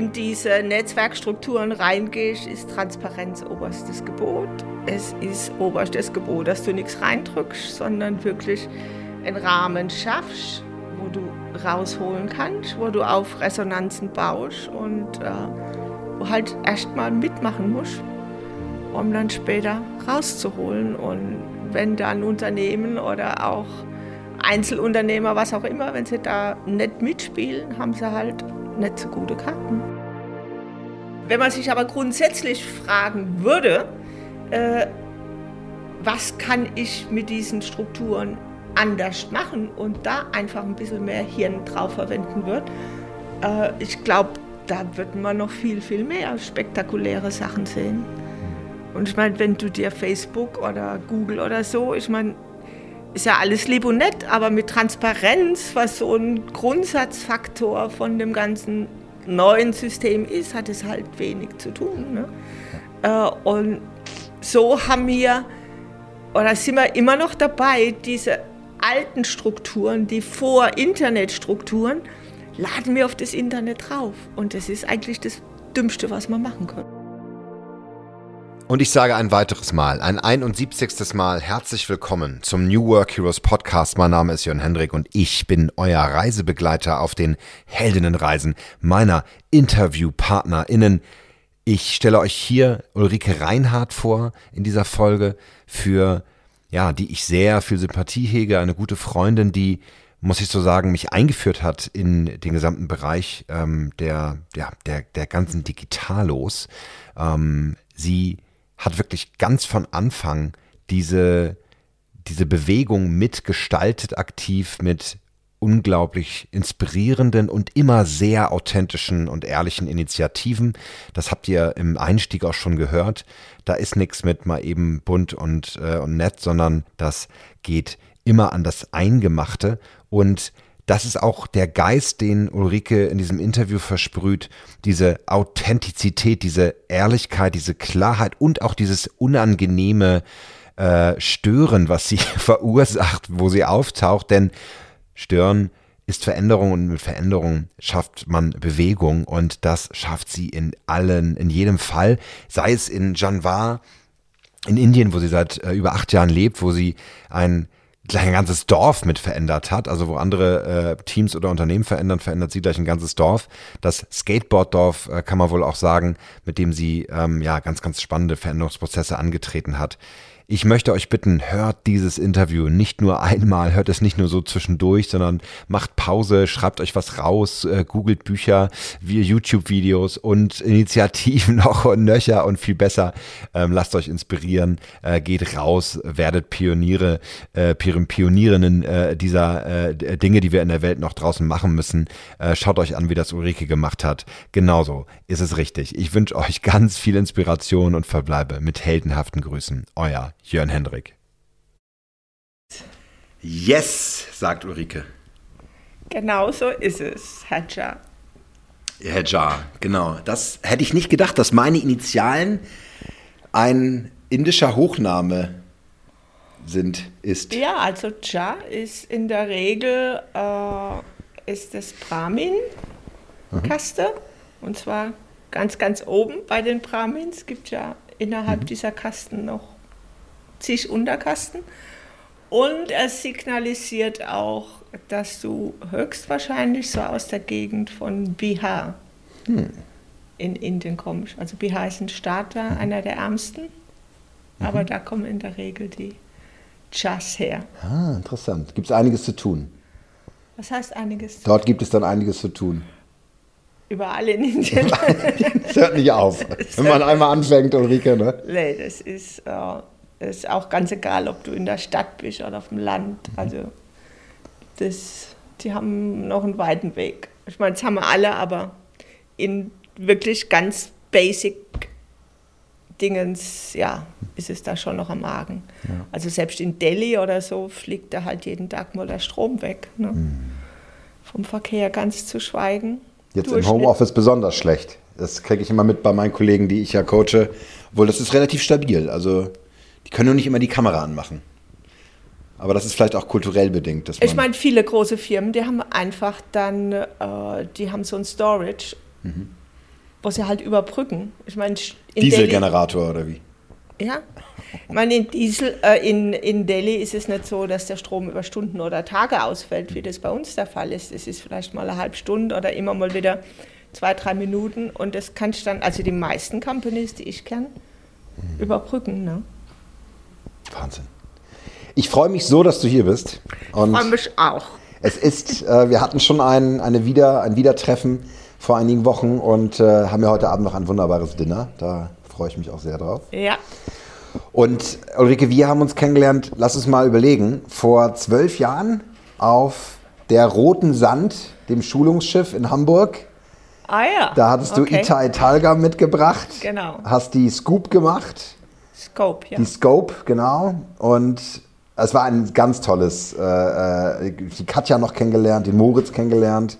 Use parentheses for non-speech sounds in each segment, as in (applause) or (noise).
in diese Netzwerkstrukturen reingehst, ist Transparenz oberstes Gebot. Es ist oberstes Gebot, dass du nichts reindrückst, sondern wirklich einen Rahmen schaffst, wo du rausholen kannst, wo du auf Resonanzen baust und äh, wo halt erstmal mitmachen musst, um dann später rauszuholen. Und wenn dann Unternehmen oder auch Einzelunternehmer, was auch immer, wenn sie da nicht mitspielen, haben sie halt nicht so gute Karten. Wenn man sich aber grundsätzlich fragen würde, äh, was kann ich mit diesen Strukturen anders machen und da einfach ein bisschen mehr Hirn drauf verwenden wird, äh, ich glaube, da wird man noch viel, viel mehr spektakuläre Sachen sehen. Und ich meine, wenn du dir Facebook oder Google oder so, ich meine, ist ja alles lieb und nett, aber mit Transparenz, was so ein Grundsatzfaktor von dem ganzen neuen System ist, hat es halt wenig zu tun. Ne? Äh, und so haben wir, oder sind wir immer noch dabei, diese alten Strukturen, die Vor-Internet-Strukturen, laden wir auf das Internet drauf. Und das ist eigentlich das Dümmste, was man machen kann. Und ich sage ein weiteres Mal, ein 71. Mal herzlich willkommen zum New Work Heroes Podcast. Mein Name ist Jörn Hendrik und ich bin euer Reisebegleiter auf den Heldinnenreisen meiner InterviewpartnerInnen. Ich stelle euch hier Ulrike Reinhardt vor in dieser Folge für, ja, die ich sehr viel Sympathie hege, eine gute Freundin, die muss ich so sagen, mich eingeführt hat in den gesamten Bereich ähm, der, der, der ganzen Digitalos. Ähm, sie hat wirklich ganz von Anfang diese, diese Bewegung mitgestaltet, aktiv mit unglaublich inspirierenden und immer sehr authentischen und ehrlichen Initiativen. Das habt ihr im Einstieg auch schon gehört. Da ist nichts mit mal eben bunt und, äh, und nett, sondern das geht immer an das Eingemachte und das ist auch der Geist, den Ulrike in diesem Interview versprüht, diese Authentizität, diese Ehrlichkeit, diese Klarheit und auch dieses unangenehme äh, Stören, was sie (laughs) verursacht, wo sie auftaucht. Denn Stören ist Veränderung und mit Veränderung schafft man Bewegung und das schafft sie in allen, in jedem Fall, sei es in Janvar in Indien, wo sie seit äh, über acht Jahren lebt, wo sie ein gleich ein ganzes Dorf mit verändert hat. Also wo andere äh, Teams oder Unternehmen verändern, verändert sie gleich ein ganzes Dorf. Das Skateboarddorf äh, kann man wohl auch sagen, mit dem sie ähm, ja ganz, ganz spannende Veränderungsprozesse angetreten hat. Ich möchte euch bitten, hört dieses Interview nicht nur einmal, hört es nicht nur so zwischendurch, sondern macht Pause, schreibt euch was raus, äh, googelt Bücher, YouTube-Videos und Initiativen (laughs) noch und nöcher und viel besser. Ähm, lasst euch inspirieren, äh, geht raus, werdet Pioniere, äh, Pionierinnen dieser Dinge, die wir in der Welt noch draußen machen müssen. Schaut euch an, wie das Ulrike gemacht hat. Genauso ist es richtig. Ich wünsche euch ganz viel Inspiration und verbleibe mit heldenhaften Grüßen. Euer Jörn Hendrik. Yes, sagt Ulrike. Genau so ist es. Herr Jar, genau. Das hätte ich nicht gedacht, dass meine Initialen ein indischer Hochname sind, ist. Ja, also Jar ist in der Regel äh, ist das Brahmin-Kaste. Mhm. Und zwar ganz, ganz oben bei den Brahmins. Es gibt ja innerhalb mhm. dieser Kasten noch zig Unterkasten. Und es signalisiert auch, dass du höchstwahrscheinlich so aus der Gegend von Bihar hm. in Indien kommst. Also Bihar ist ein Staat, da, einer der ärmsten, mhm. aber da kommen in der Regel die Chas her. Ah, interessant. Gibt es einiges zu tun? Was heißt einiges? Dort gibt es dann einiges zu tun. Überall in Indien. (laughs) das hört nicht auf. (laughs) Wenn man einmal anfängt, Ulrike, ne? Nee, das ist... Uh, ist auch ganz egal, ob du in der Stadt bist oder auf dem Land. Mhm. Also das, die haben noch einen weiten Weg. Ich meine, das haben wir alle, aber in wirklich ganz basic Dingens, ja, ist es da schon noch am Magen. Ja. Also selbst in Delhi oder so fliegt da halt jeden Tag mal der Strom weg. Ne? Mhm. Vom Verkehr ganz zu schweigen. Jetzt im Homeoffice besonders schlecht. Das kriege ich immer mit bei meinen Kollegen, die ich ja coache. Obwohl, das ist relativ stabil. Also die können nur nicht immer die Kamera anmachen. Aber das ist vielleicht auch kulturell bedingt. Dass ich meine, viele große Firmen, die haben einfach dann, äh, die haben so ein Storage. Mhm. was sie halt überbrücken. Ich meine, Dieselgenerator oder wie? Ja. Ich meine, in, Diesel, äh, in, in Delhi ist es nicht so, dass der Strom über Stunden oder Tage ausfällt, wie das bei uns der Fall ist. Es ist vielleicht mal eine halbe Stunde oder immer mal wieder zwei, drei Minuten. Und das kannst du dann, also die meisten Companies, die ich kenne, mhm. überbrücken. Ne? Wahnsinn. Ich freue mich so, dass du hier bist. Und ich freue mich auch. Es ist, äh, wir hatten schon ein, eine Wieder, ein Wiedertreffen vor einigen Wochen und äh, haben ja heute Abend noch ein wunderbares Dinner. Da freue ich mich auch sehr drauf. Ja. Und Ulrike, wir haben uns kennengelernt, lass uns mal überlegen, vor zwölf Jahren auf der Roten Sand, dem Schulungsschiff in Hamburg. Ah ja. Da hattest du okay. Itai Talga mitgebracht. Genau. Hast die Scoop gemacht. Scope, ja. Die Scope, genau. Und es war ein ganz tolles, äh, äh, die Katja noch kennengelernt, den Moritz kennengelernt.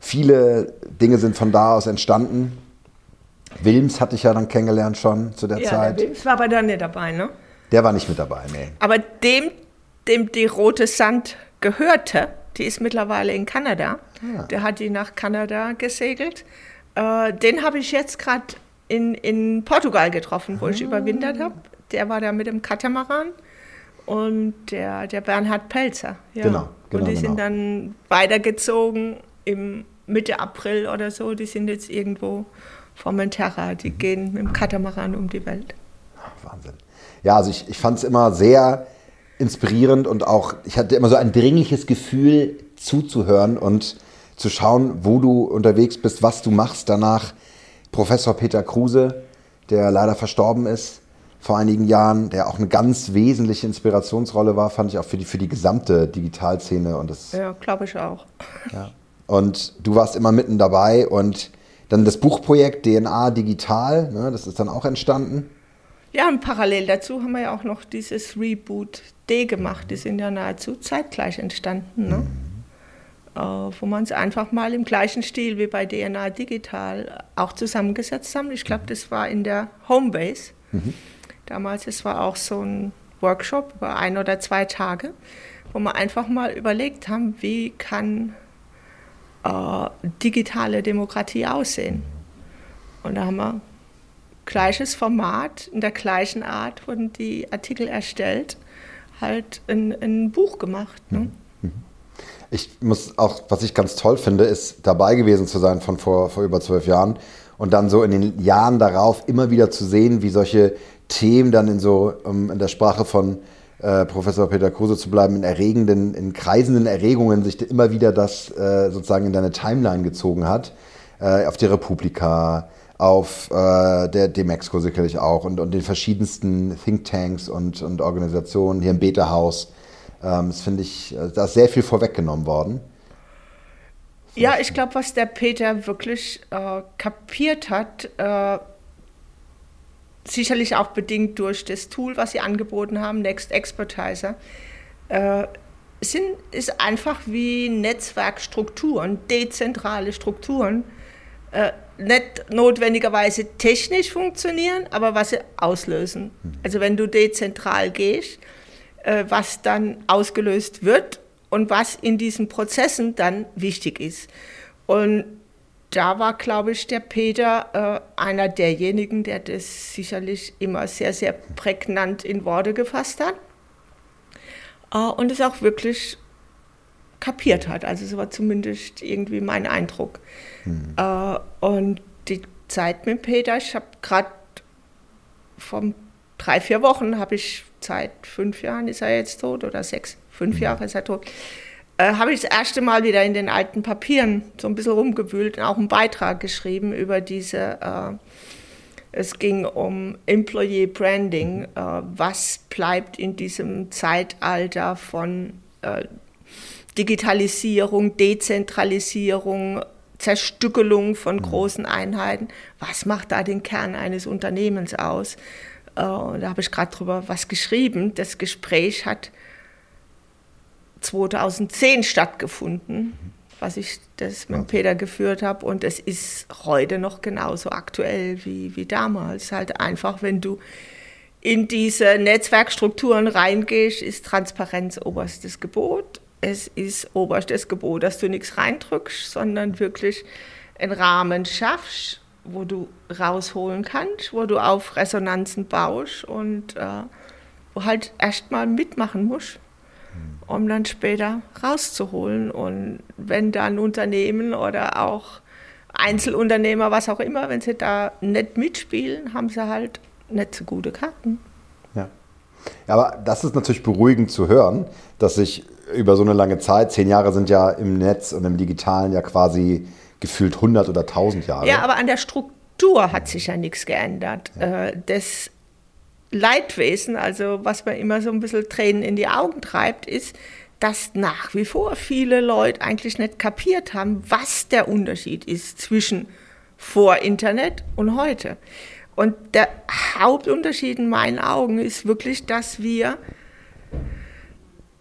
Viele Dinge sind von da aus entstanden. Wilms hatte ich ja dann kennengelernt schon zu der ja, Zeit. Der Wilms war aber dann nicht dabei, ne? Der war nicht mit dabei, nee. Aber dem, dem die Rote Sand gehörte, die ist mittlerweile in Kanada. Ah. Der hat die nach Kanada gesegelt. Äh, den habe ich jetzt gerade in, in Portugal getroffen, wo ah. ich überwintert habe. Der war da mit dem Katamaran und der, der Bernhard Pelzer. Ja. Genau, genau. Und die genau. sind dann weitergezogen im Mitte April oder so. Die sind jetzt irgendwo Formentera. Die mhm. gehen mit dem Katamaran um die Welt. Wahnsinn. Ja, also ich, ich fand es immer sehr inspirierend und auch, ich hatte immer so ein dringliches Gefühl zuzuhören und zu schauen, wo du unterwegs bist, was du machst. Danach Professor Peter Kruse, der leider verstorben ist vor einigen Jahren, der auch eine ganz wesentliche Inspirationsrolle war, fand ich auch für die, für die gesamte Digitalszene. Und das, ja, glaube ich auch. Ja. Und du warst immer mitten dabei und dann das Buchprojekt DNA Digital, ne, das ist dann auch entstanden. Ja, und parallel dazu haben wir ja auch noch dieses Reboot D gemacht. Die sind ja nahezu zeitgleich entstanden. Ne? Mhm. Äh, wo man es einfach mal im gleichen Stil wie bei DNA Digital auch zusammengesetzt haben. Ich glaube, das war in der Homebase. Mhm. Damals, es war auch so ein Workshop über ein oder zwei Tage, wo wir einfach mal überlegt haben, wie kann äh, digitale Demokratie aussehen. Und da haben wir gleiches Format, in der gleichen Art wurden die Artikel erstellt, halt ein, ein Buch gemacht. Ne? Mhm. Ich muss auch, was ich ganz toll finde, ist dabei gewesen zu sein von vor, vor über zwölf Jahren und dann so in den Jahren darauf immer wieder zu sehen, wie solche Themen dann in so um, in der Sprache von äh, Professor Peter Kruse zu bleiben, in erregenden, in kreisenden Erregungen sich immer wieder das äh, sozusagen in deine Timeline gezogen hat. Äh, auf die Republika, auf äh, der Demexco sicherlich auch und, und den verschiedensten Thinktanks und, und Organisationen hier im Beta-Haus. Ähm, das finde ich, äh, da ist sehr viel vorweggenommen worden. Ja, ich glaube, was der Peter wirklich äh, kapiert hat, äh, sicherlich auch bedingt durch das Tool, was sie angeboten haben, Next Expertizer, äh, sind, ist einfach wie Netzwerkstrukturen, dezentrale Strukturen, äh, nicht notwendigerweise technisch funktionieren, aber was sie auslösen. Mhm. Also wenn du dezentral gehst, was dann ausgelöst wird und was in diesen Prozessen dann wichtig ist. Und da war, glaube ich, der Peter äh, einer derjenigen, der das sicherlich immer sehr, sehr prägnant in Worte gefasst hat äh, und es auch wirklich kapiert hat. Also es war zumindest irgendwie mein Eindruck. Mhm. Äh, und die Zeit mit Peter, ich habe gerade vor drei, vier Wochen habe ich Zeit, fünf Jahren ist er jetzt tot oder sechs, fünf mhm. Jahre ist er tot äh, habe ich das erste Mal wieder in den alten Papieren so ein bisschen rumgewühlt und auch einen Beitrag geschrieben über diese, äh, es ging um Employee Branding, äh, was bleibt in diesem Zeitalter von äh, Digitalisierung, Dezentralisierung, Zerstückelung von mhm. großen Einheiten, was macht da den Kern eines Unternehmens aus? Äh, da habe ich gerade drüber was geschrieben. Das Gespräch hat 2010 stattgefunden, was ich das mit Peter geführt habe. Und es ist heute noch genauso aktuell wie, wie damals. Halt einfach, wenn du in diese Netzwerkstrukturen reingehst, ist Transparenz oberstes Gebot. Es ist oberstes Gebot, dass du nichts reindrückst, sondern wirklich einen Rahmen schaffst, wo du rausholen kannst, wo du auf Resonanzen baust und äh, wo halt erstmal mitmachen musst, um dann später rauszuholen. Und wenn dann Unternehmen oder auch Einzelunternehmer, was auch immer, wenn sie da nicht mitspielen, haben sie halt nicht so gute Karten. Ja. Aber das ist natürlich beruhigend zu hören, dass sich über so eine lange Zeit, zehn Jahre sind ja im Netz und im Digitalen ja quasi gefühlt 100 oder 1000 Jahre. Ja, aber an der Struktur hat sich ja nichts geändert. Ja. Äh, das Leidwesen, also was man immer so ein bisschen Tränen in die Augen treibt, ist, dass nach wie vor viele Leute eigentlich nicht kapiert haben, was der Unterschied ist zwischen vor Internet und heute. Und der Hauptunterschied in meinen Augen ist wirklich, dass wir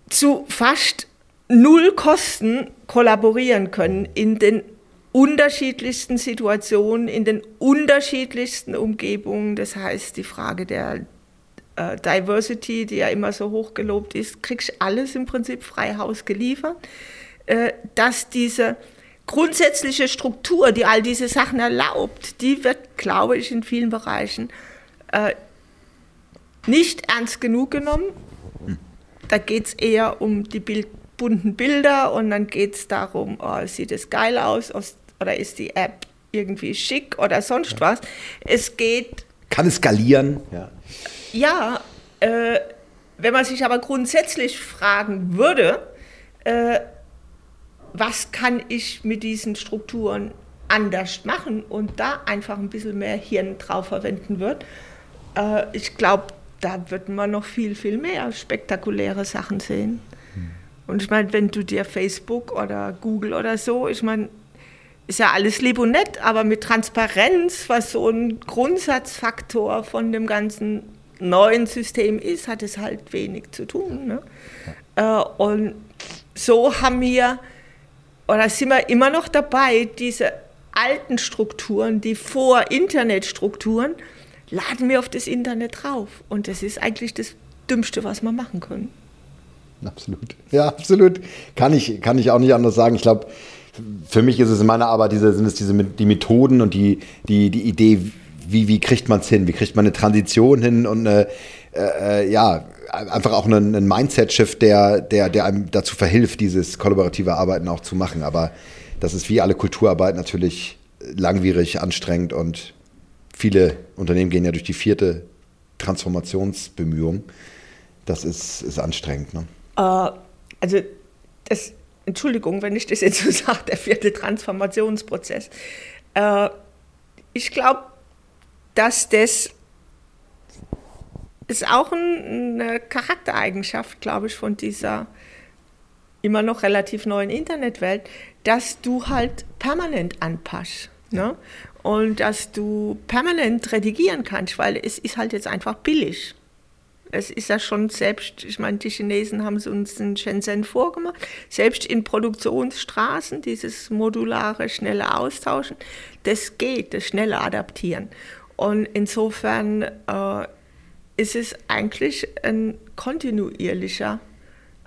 zu fast null Kosten kollaborieren können in den unterschiedlichsten Situationen, in den unterschiedlichsten Umgebungen. Das heißt, die Frage der äh, Diversity, die ja immer so hoch gelobt ist, kriegst alles im Prinzip frei Haus geliefert. Äh, dass diese grundsätzliche Struktur, die all diese Sachen erlaubt, die wird, glaube ich, in vielen Bereichen äh, nicht ernst genug genommen. Da geht es eher um die Bild bunten Bilder und dann geht es darum, oh, sieht es geil aus oder ist die App irgendwie schick oder sonst ja. was. Es geht. Kann es skalieren? Ja. Ja, äh, wenn man sich aber grundsätzlich fragen würde, äh, was kann ich mit diesen Strukturen anders machen und da einfach ein bisschen mehr Hirn drauf verwenden wird, äh, ich glaube, da wird man noch viel, viel mehr spektakuläre Sachen sehen. Hm. Und ich meine, wenn du dir Facebook oder Google oder so, ich meine, ist ja alles lieb und nett, aber mit Transparenz, was so ein Grundsatzfaktor von dem ganzen neuen System ist, hat es halt wenig zu tun. Ne? Ja. Äh, und so haben wir, oder sind wir immer noch dabei, diese alten Strukturen, die Vor-Internet-Strukturen, laden wir auf das Internet drauf. Und das ist eigentlich das Dümmste, was wir machen können. Absolut. Ja, absolut. Kann ich, kann ich auch nicht anders sagen. Ich glaube, für mich ist es in meiner Arbeit diese, sind es diese, die Methoden und die, die, die Idee, wie, wie kriegt man es hin? Wie kriegt man eine Transition hin und eine, äh, äh, ja, einfach auch einen, einen Mindset-Shift, der, der, der einem dazu verhilft, dieses kollaborative Arbeiten auch zu machen. Aber das ist wie alle Kulturarbeit natürlich langwierig, anstrengend und viele Unternehmen gehen ja durch die vierte Transformationsbemühung. Das ist, ist anstrengend. Ne? Uh, also das Entschuldigung, wenn ich das jetzt so (laughs) sage, der vierte Transformationsprozess. Äh, ich glaube, dass das ist auch eine Charaktereigenschaft, glaube ich, von dieser immer noch relativ neuen Internetwelt, dass du halt permanent anpasst. Ne? Und dass du permanent redigieren kannst, weil es ist halt jetzt einfach billig es ist ja schon selbst, ich meine, die Chinesen haben es uns in Shenzhen vorgemacht, selbst in Produktionsstraßen, dieses modulare, schnelle Austauschen, das geht, das schnelle Adaptieren. Und insofern äh, ist es eigentlich ein kontinuierlicher,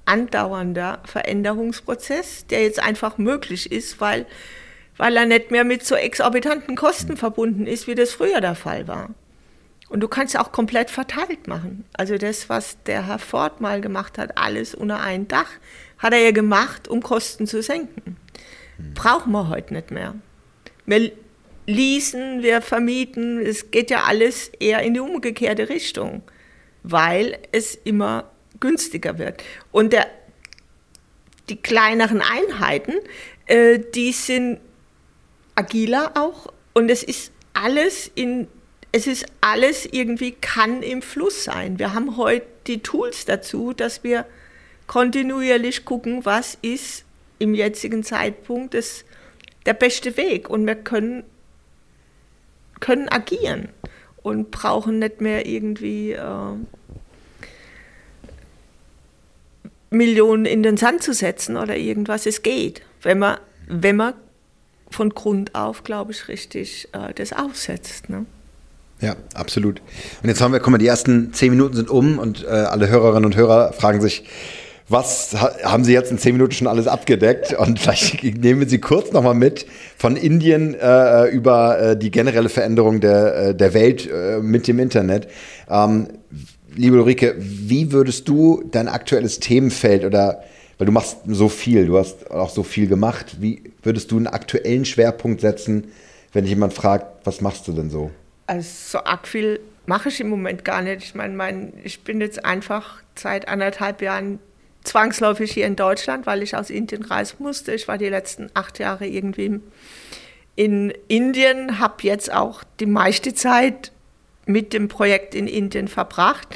andauernder Veränderungsprozess, der jetzt einfach möglich ist, weil, weil er nicht mehr mit so exorbitanten Kosten verbunden ist, wie das früher der Fall war. Und du kannst auch komplett verteilt machen. Also das, was der Herr Ford mal gemacht hat, alles unter ein Dach, hat er ja gemacht, um Kosten zu senken. Hm. Brauchen wir heute nicht mehr. Wir leasen, wir vermieten, es geht ja alles eher in die umgekehrte Richtung, weil es immer günstiger wird. Und der, die kleineren Einheiten, äh, die sind agiler auch und es ist alles in es ist alles irgendwie kann im Fluss sein. Wir haben heute die Tools dazu, dass wir kontinuierlich gucken, was ist im jetzigen Zeitpunkt das, der beste Weg. Und wir können, können agieren und brauchen nicht mehr irgendwie äh, Millionen in den Sand zu setzen oder irgendwas. Es geht, wenn man, wenn man von Grund auf, glaube ich, richtig äh, das aufsetzt. Ne? Ja, absolut. Und jetzt haben wir, guck mal, die ersten zehn Minuten sind um und äh, alle Hörerinnen und Hörer fragen sich, was haben Sie jetzt in zehn Minuten schon alles abgedeckt? (laughs) Und vielleicht nehmen Sie kurz nochmal mit von Indien äh, über äh, die generelle Veränderung der, äh, der Welt äh, mit dem Internet. Ähm, liebe Ulrike, wie würdest du dein aktuelles Themenfeld oder weil du machst so viel, du hast auch so viel gemacht, wie würdest du einen aktuellen Schwerpunkt setzen, wenn jemand fragt, was machst du denn so? Also so arg viel mache ich im Moment gar nicht. Ich meine, mein, ich bin jetzt einfach seit anderthalb Jahren zwangsläufig hier in Deutschland, weil ich aus Indien reisen musste. Ich war die letzten acht Jahre irgendwie in Indien, habe jetzt auch die meiste Zeit mit dem Projekt in Indien verbracht,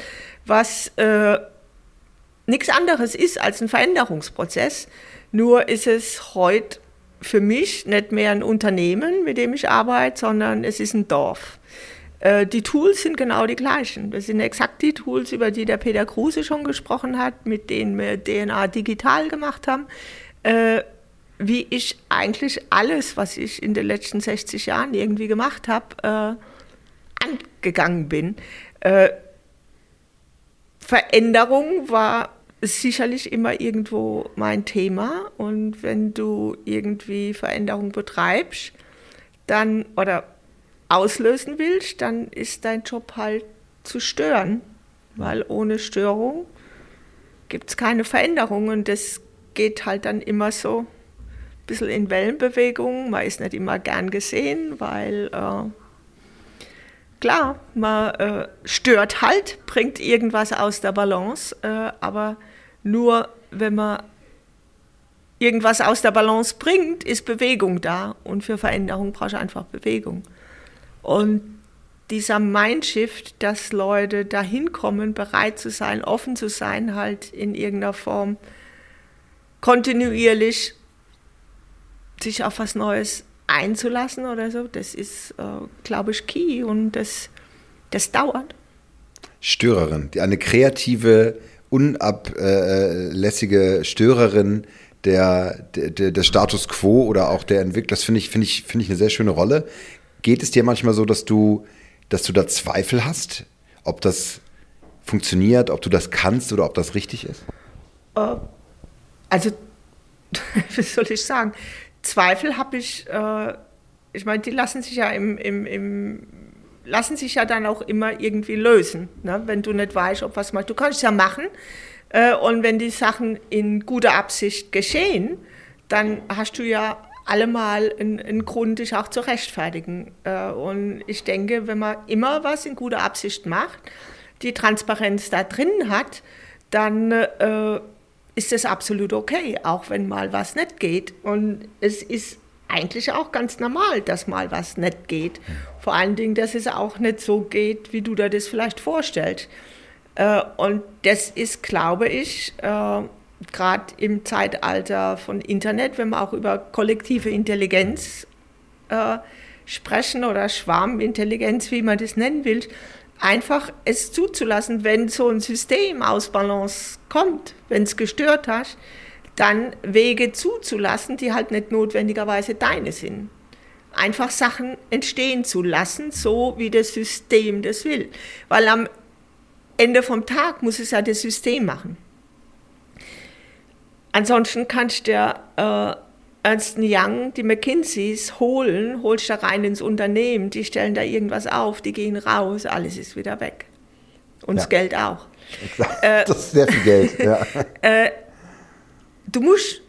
was äh, nichts anderes ist als ein Veränderungsprozess. Nur ist es heute für mich nicht mehr ein Unternehmen, mit dem ich arbeite, sondern es ist ein Dorf. Äh, die Tools sind genau die gleichen. Das sind exakt die Tools, über die der Peter Kruse schon gesprochen hat, mit denen wir DNA digital gemacht haben. Äh, wie ich eigentlich alles, was ich in den letzten 60 Jahren irgendwie gemacht habe, äh, angegangen bin. Veränderung war sicherlich immer irgendwo mein Thema. Und wenn du irgendwie Veränderung betreibst, dann, oder auslösen willst, dann ist dein Job halt zu stören, weil ohne Störung gibt es keine Veränderung und das geht halt dann immer so ein bisschen in Wellenbewegung. Man ist nicht immer gern gesehen, weil äh, klar, man äh, stört halt, bringt irgendwas aus der Balance, äh, aber nur wenn man irgendwas aus der Balance bringt, ist Bewegung da und für Veränderung brauchst du einfach Bewegung. Und dieser Mindshift, dass Leute dahin kommen, bereit zu sein, offen zu sein, halt in irgendeiner Form kontinuierlich sich auf was Neues einzulassen oder so, das ist, äh, glaube ich, key und das, das dauert. Störerin, eine kreative, unablässige Störerin der, der, der Status quo oder auch der Entwicklung, das finde ich, finde ich, finde ich eine sehr schöne Rolle. Geht es dir manchmal so, dass du, dass du da Zweifel hast, ob das funktioniert, ob du das kannst oder ob das richtig ist? Äh, also, (laughs) wie soll ich sagen? Zweifel habe ich, äh, ich meine, die lassen sich ja im, im, im, lassen sich ja dann auch immer irgendwie lösen, ne? wenn du nicht weißt, ob was machst. Du kannst es ja machen äh, und wenn die Sachen in guter Absicht geschehen, dann hast du ja allemal ein, ein Grund, dich auch zu rechtfertigen. Äh, und ich denke, wenn man immer was in guter Absicht macht, die Transparenz da drin hat, dann äh, ist das absolut okay, auch wenn mal was nicht geht. Und es ist eigentlich auch ganz normal, dass mal was nicht geht. Vor allen Dingen, dass es auch nicht so geht, wie du dir das vielleicht vorstellst. Äh, und das ist, glaube ich, gerade im Zeitalter von Internet, wenn wir auch über kollektive Intelligenz äh, sprechen oder Schwarmintelligenz, wie man das nennen will, einfach es zuzulassen, wenn so ein System aus Balance kommt, wenn es gestört hast, dann Wege zuzulassen, die halt nicht notwendigerweise deine sind. Einfach Sachen entstehen zu lassen, so wie das System das will. Weil am Ende vom Tag muss es ja das System machen. Ansonsten kannst du äh, Ernst Young, die McKinseys holen, holst da rein ins Unternehmen, die stellen da irgendwas auf, die gehen raus, alles ist wieder weg. Und ja. das Geld auch. Äh, das ist sehr viel Geld, ja. (laughs) äh, du musst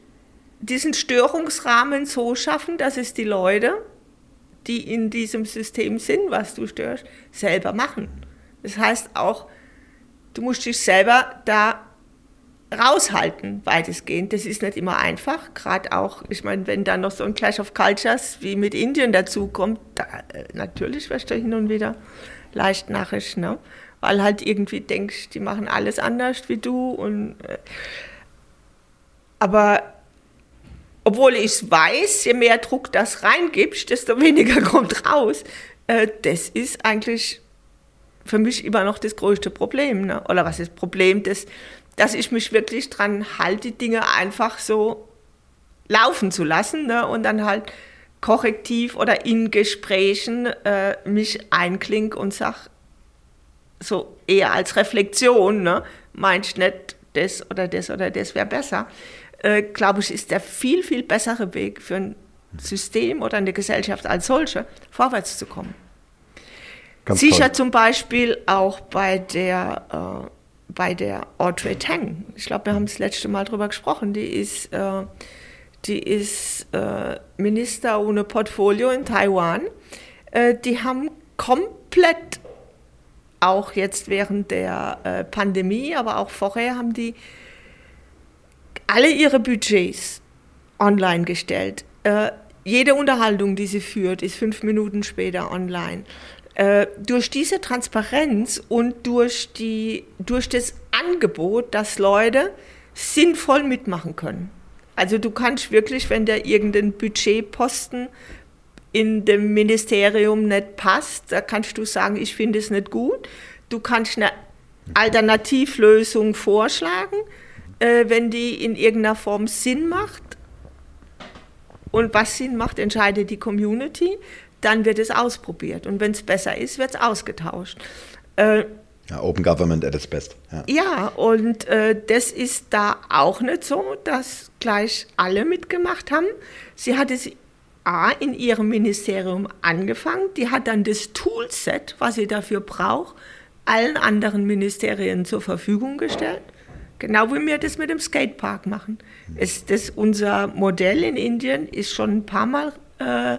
diesen Störungsrahmen so schaffen, dass es die Leute, die in diesem System sind, was du störst, selber machen. Das heißt auch, du musst dich selber da raushalten, weitestgehend. Das ist nicht immer einfach, gerade auch, ich meine, wenn dann noch so ein Clash of Cultures wie mit Indien dazukommt, da, äh, natürlich wirst du hin und wieder leicht narrisch, ne? weil halt irgendwie denkst, die machen alles anders wie du. Und, äh, aber obwohl ich weiß, je mehr Druck das reingibst, desto weniger (laughs) kommt raus. Äh, das ist eigentlich für mich immer noch das größte Problem. Ne? Oder was ist Problem? Das, dass ich mich wirklich dran halte, Dinge einfach so laufen zu lassen ne? und dann halt korrektiv oder in Gesprächen äh, mich einklinge und sage, so eher als Reflexion, ne? meinst nicht, das oder das oder das wäre besser, äh, glaube ich, ist der viel, viel bessere Weg für ein System oder eine Gesellschaft als solche vorwärts zu kommen. Ganz Sicher toll. zum Beispiel auch bei der, äh, bei der Audrey Tang. Ich glaube, wir haben das letzte Mal darüber gesprochen. Die ist, äh, die ist äh, Minister ohne Portfolio in Taiwan. Äh, die haben komplett, auch jetzt während der Pandemie, aber auch vorher, haben die alle ihre Budgets online gestellt. Äh, jede Unterhaltung, die sie führt, ist fünf Minuten später online. Äh, durch diese Transparenz und durch, die, durch das Angebot, dass Leute sinnvoll mitmachen können. Also du kannst wirklich, wenn da irgendein Budgetposten in dem Ministerium nicht passt, da kannst du sagen, ich finde es nicht gut. Du kannst eine Alternativlösung vorschlagen, äh, wenn die in irgendeiner Form Sinn macht. Und was Sinn macht, entscheidet die Community. Dann wird es ausprobiert. Und wenn es besser ist, wird es ausgetauscht. Äh, ja, Open Government at its best. Ja, ja und äh, das ist da auch nicht so, dass gleich alle mitgemacht haben. Sie hat es A in ihrem Ministerium angefangen. Die hat dann das Toolset, was sie dafür braucht, allen anderen Ministerien zur Verfügung gestellt. Genau wie wir das mit dem Skatepark machen. Es, das, unser Modell in Indien ist schon ein paar Mal äh,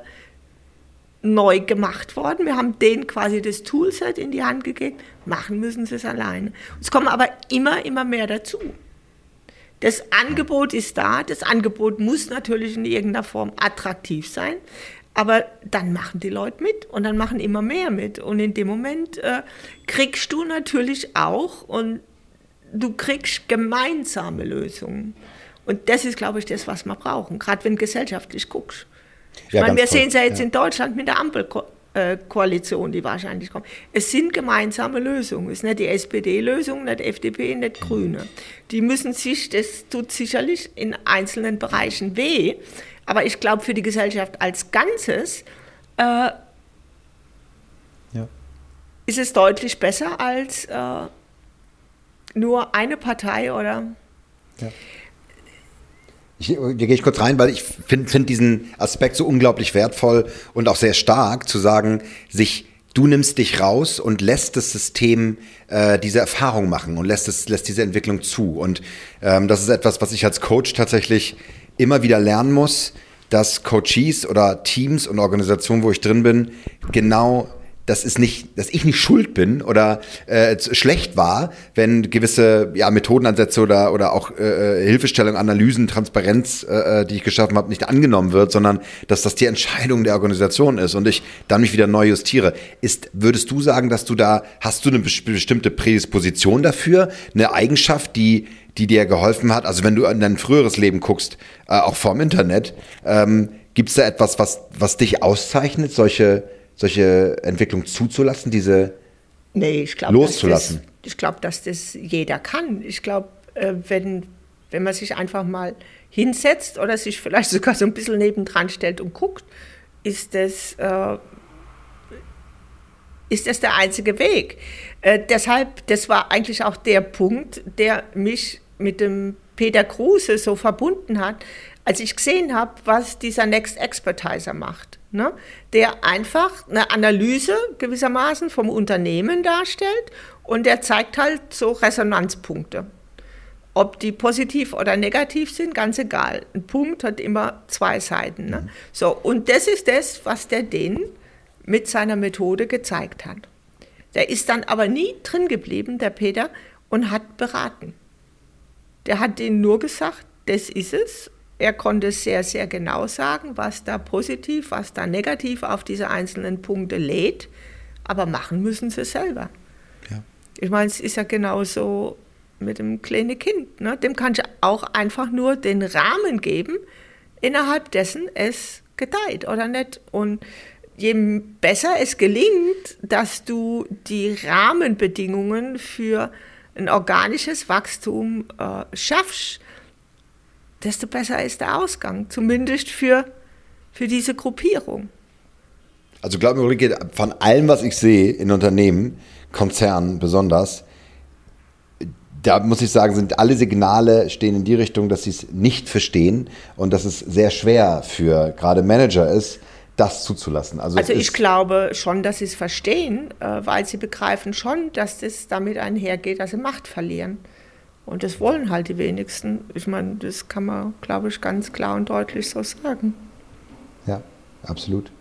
neu gemacht worden. Wir haben denen quasi das Toolset in die Hand gegeben. Machen müssen sie es alleine. Es kommen aber immer, immer mehr dazu. Das Angebot ist da. Das Angebot muss natürlich in irgendeiner Form attraktiv sein. Aber dann machen die Leute mit und dann machen immer mehr mit. Und in dem Moment äh, kriegst du natürlich auch, und du kriegst gemeinsame Lösungen. Und das ist, glaube ich, das, was wir brauchen, gerade wenn du gesellschaftlich guckst. Ich ja, meine, wir sehen es ja jetzt ja. in Deutschland mit der Ampelkoalition, die wahrscheinlich kommt. Es sind gemeinsame Lösungen. Es ist nicht die SPD-Lösung, nicht FDP, nicht die Grüne. Die müssen sich, das tut sicherlich in einzelnen Bereichen weh, aber ich glaube, für die Gesellschaft als Ganzes äh, ja. ist es deutlich besser als äh, nur eine Partei oder? Ja. Ich, hier gehe ich kurz rein, weil ich finde find diesen Aspekt so unglaublich wertvoll und auch sehr stark, zu sagen, sich du nimmst dich raus und lässt das System äh, diese Erfahrung machen und lässt es lässt diese Entwicklung zu und ähm, das ist etwas, was ich als Coach tatsächlich immer wieder lernen muss, dass Coaches oder Teams und Organisationen, wo ich drin bin, genau das ist nicht, dass ich nicht schuld bin oder äh, schlecht war, wenn gewisse ja, Methodenansätze oder, oder auch äh, äh Hilfestellung, Analysen, Transparenz, äh, äh, die ich geschaffen habe, nicht angenommen wird, sondern dass das die Entscheidung der Organisation ist und ich dann mich wieder neu justiere. Ist, würdest du sagen, dass du da, hast du eine bestimmte Prädisposition dafür, eine Eigenschaft, die, die dir geholfen hat? Also wenn du an dein früheres Leben guckst, äh, auch vorm Internet, ähm, gibt es da etwas, was, was dich auszeichnet, solche solche Entwicklung zuzulassen, diese nee, ich glaub, loszulassen? Das, ich glaube, dass das jeder kann. Ich glaube, äh, wenn, wenn man sich einfach mal hinsetzt oder sich vielleicht (laughs) sogar so ein bisschen nebendran stellt und guckt, ist das, äh, ist das der einzige Weg. Äh, deshalb, das war eigentlich auch der Punkt, der mich mit dem Peter Kruse so verbunden hat, als ich gesehen habe, was dieser Next Expertiser macht ne, der einfach eine Analyse gewissermaßen vom Unternehmen darstellt und der zeigt halt so Resonanzpunkte. Ob die positiv oder negativ sind, ganz egal. Ein Punkt hat immer zwei Seiten. Ne? Mhm. So, und das ist das, was der den mit seiner Methode gezeigt hat. Der ist dann aber nie drin geblieben, der Peter, und hat beraten. Der hat denen nur gesagt, das ist es er konnte sehr, sehr genau sagen, was da positiv, was da negativ auf diese einzelnen Punkte lädt. Aber machen müssen sie selber. Ja. Ich meine, es ist ja genauso mit dem kleinen Kind. Ne? Dem kannst du auch einfach nur den Rahmen geben, innerhalb dessen es gedeiht oder nicht. Und je besser es gelingt, dass du die Rahmenbedingungen für ein organisches Wachstum äh, schaffst, desto besser ist der Ausgang, zumindest für, für diese Gruppierung. Also glaub mir, Ulrike, von allem, was ich sehe in Unternehmen, Konzernen besonders, da muss ich sagen, sind alle Signale stehen in die Richtung, dass sie es nicht verstehen und dass es sehr schwer für gerade Manager ist, das zuzulassen. Also, also ich glaube schon, dass sie es verstehen, äh, weil sie begreifen schon, dass das damit einhergeht, dass sie Macht verlieren. Und das wollen halt die wenigsten. Ich meine, das kann man, glaube ich, ganz klar und deutlich so sagen. Ja, absolut.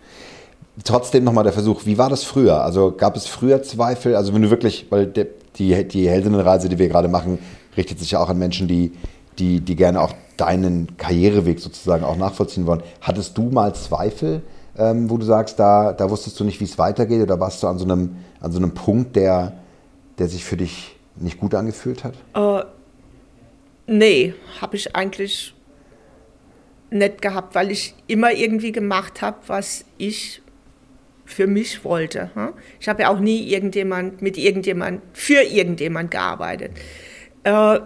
Trotzdem nochmal der Versuch, wie war das früher? Also gab es früher Zweifel? Also wenn du wirklich, weil der, die, die Heldinnenreise, die wir gerade machen, richtet sich ja auch an Menschen, die, die, die gerne auch deinen Karriereweg sozusagen auch nachvollziehen wollen. Hattest du mal Zweifel, ähm, wo du sagst, da, da wusstest du nicht, wie es weitergeht oder warst du an so einem, an so einem Punkt, der, der sich für dich nicht gut angefühlt hat? Uh, nee, habe ich eigentlich nicht gehabt, weil ich immer irgendwie gemacht habe, was ich für mich wollte. Ich habe ja auch nie irgendjemand mit irgendjemand für irgendjemand gearbeitet. Äh,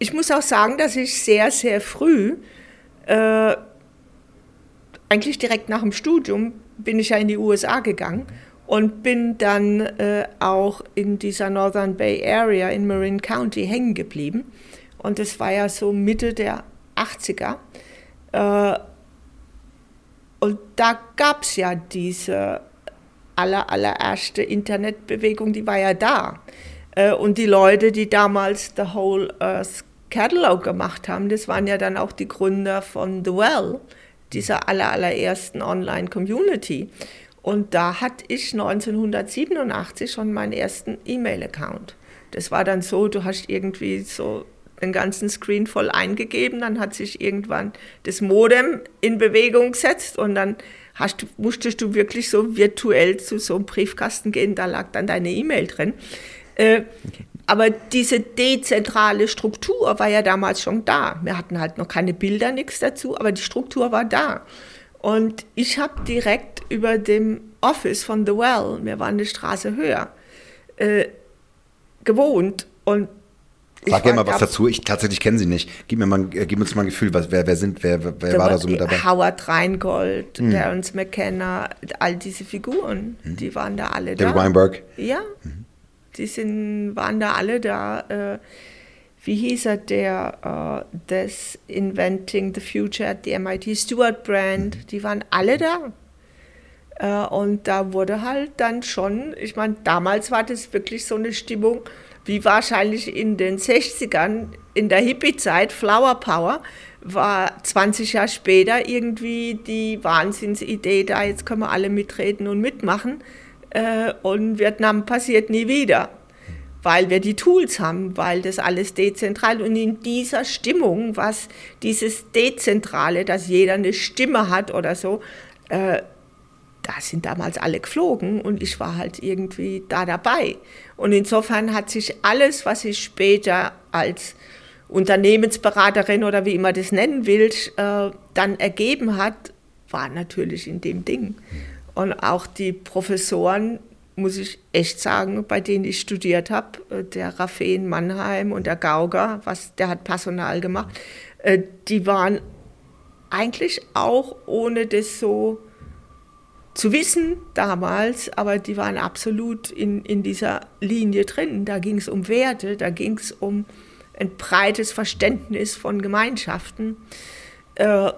ich muss auch sagen, dass ich sehr, sehr früh, äh, eigentlich direkt nach dem Studium, bin ich ja in die USA gegangen und bin dann äh, auch in dieser Northern Bay Area in Marin County hängen geblieben. Und das war ja so Mitte der 80er. Und da gab es ja diese aller, allererste Internetbewegung, die war ja da. Äh, und die Leute, die damals The Whole Earth Catalog gemacht haben, das waren ja dann auch die Gründer von The Well, dieser aller, allerersten Online-Community. Und da hatte ich 1987 schon meinen ersten E-Mail-Account. Das war dann so, du hast irgendwie so den ganzen Screen voll eingegeben, dann hat sich irgendwann das Modem in Bewegung gesetzt und dann hast, musstest du wirklich so virtuell zu so einem Briefkasten gehen, da lag dann deine E-Mail drin. Äh, aber diese dezentrale Struktur war ja damals schon da. Wir hatten halt noch keine Bilder, nichts dazu, aber die Struktur war da. Und ich habe direkt über dem Office von The Well, wir waren eine Straße höher, äh, gewohnt. Und Sag gerne mal was dazu. Ich tatsächlich kenne sie nicht. Gib mir mal, äh, gib uns mal ein Gefühl, was, wer, wer sind, wer, wer war da so mit dabei? Howard Reingold, mhm. Terence McKenna, all diese Figuren, mhm. die waren da alle David da. David Weinberg. Ja, mhm. die sind, waren da alle da. Äh, wie hieß er, der uh, das Inventing the Future at the MIT, Stuart Brand, mhm. die waren alle da. Uh, und da wurde halt dann schon, ich meine, damals war das wirklich so eine Stimmung, wie wahrscheinlich in den 60ern, in der Hippie-Zeit, Flower Power, war 20 Jahre später irgendwie die Wahnsinnsidee da, jetzt können wir alle mitreden und mitmachen. Äh, und Vietnam passiert nie wieder, weil wir die Tools haben, weil das alles dezentral und in dieser Stimmung, was dieses Dezentrale, dass jeder eine Stimme hat oder so, äh, da sind damals alle geflogen und ich war halt irgendwie da dabei. Und insofern hat sich alles, was ich später als Unternehmensberaterin oder wie immer das nennen will, äh, dann ergeben hat, war natürlich in dem Ding. Und auch die Professoren, muss ich echt sagen, bei denen ich studiert habe, äh, der Raffé in Mannheim und der Gauger, was, der hat Personal gemacht, äh, die waren eigentlich auch ohne das so zu wissen damals, aber die waren absolut in, in dieser Linie drin. Da ging es um Werte, da ging es um ein breites Verständnis von Gemeinschaften. Äh,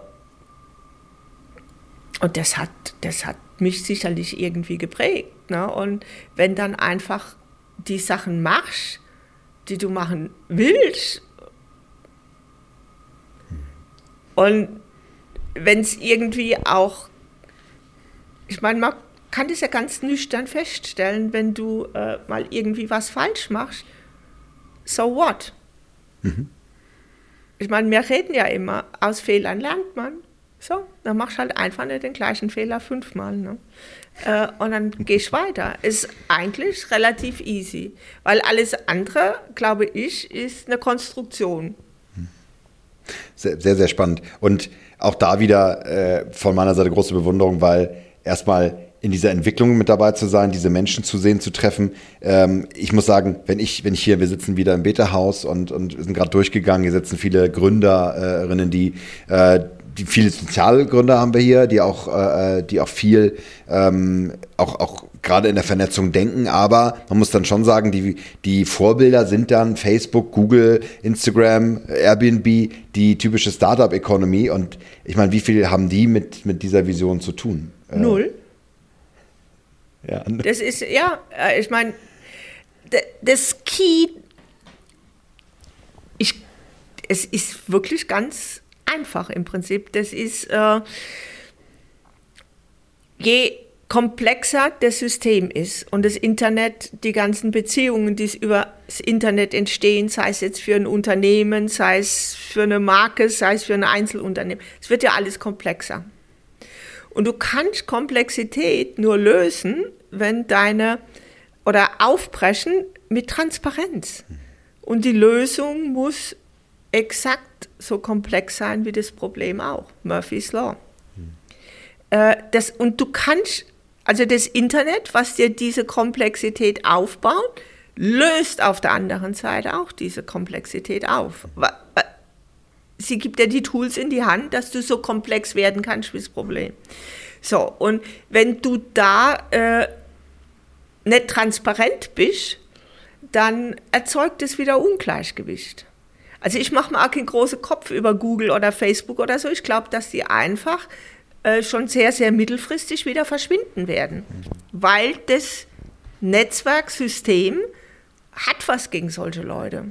und das hat, das hat mich sicherlich irgendwie geprägt. Ne? Und wenn dann einfach die Sachen machst, die du machen willst, und wenn es irgendwie auch ich meine, man kann das ja ganz nüchtern feststellen, wenn du äh, mal irgendwie was falsch machst. So what? Mhm. Ich meine, wir reden ja immer, aus Fehlern lernt man. So, dann machst du halt einfach nicht den gleichen Fehler fünfmal. Ne? Äh, und dann gehst du weiter. Ist eigentlich relativ easy, weil alles andere, glaube ich, ist eine Konstruktion. Sehr, sehr, sehr spannend. Und auch da wieder äh, von meiner Seite große Bewunderung, weil erstmal in dieser Entwicklung mit dabei zu sein, diese Menschen zu sehen, zu treffen. Ähm, ich muss sagen, wenn ich, wenn ich hier, wir sitzen wieder im Beta-Haus und, und sind gerade durchgegangen, hier sitzen viele Gründerinnen, die, äh, die viele Sozialgründer haben wir hier, die auch, äh, die auch viel, ähm, auch, auch gerade in der Vernetzung denken, aber man muss dann schon sagen, die, die Vorbilder sind dann Facebook, Google, Instagram, Airbnb, die typische Startup-Economy. Und ich meine, wie viel haben die mit, mit dieser Vision zu tun? Äh, Null. Äh, ja. (laughs) Das ist, ja, äh, ich meine, das Key, ich, es ist wirklich ganz einfach im Prinzip. Das ist, äh, je komplexer das System ist und das Internet, die ganzen Beziehungen, die über das Internet entstehen, sei es jetzt für ein Unternehmen, sei es für eine Marke, sei es für ein Einzelunternehmen, es wird ja alles komplexer. Und du kannst Komplexität nur lösen, wenn deine oder aufbrechen mit Transparenz. Und die Lösung muss exakt so komplex sein wie das Problem auch. Murphy's Law. Äh, das, und du kannst also das Internet, was dir diese Komplexität aufbaut, löst auf der anderen Seite auch diese Komplexität auf. Sie gibt dir die Tools in die Hand, dass du so komplex werden kannst wie das Problem. So, und wenn du da äh, nicht transparent bist, dann erzeugt es wieder Ungleichgewicht. Also ich mache mir auch keinen großen Kopf über Google oder Facebook oder so. Ich glaube, dass die einfach äh, schon sehr, sehr mittelfristig wieder verschwinden werden, weil das Netzwerksystem hat was gegen solche Leute.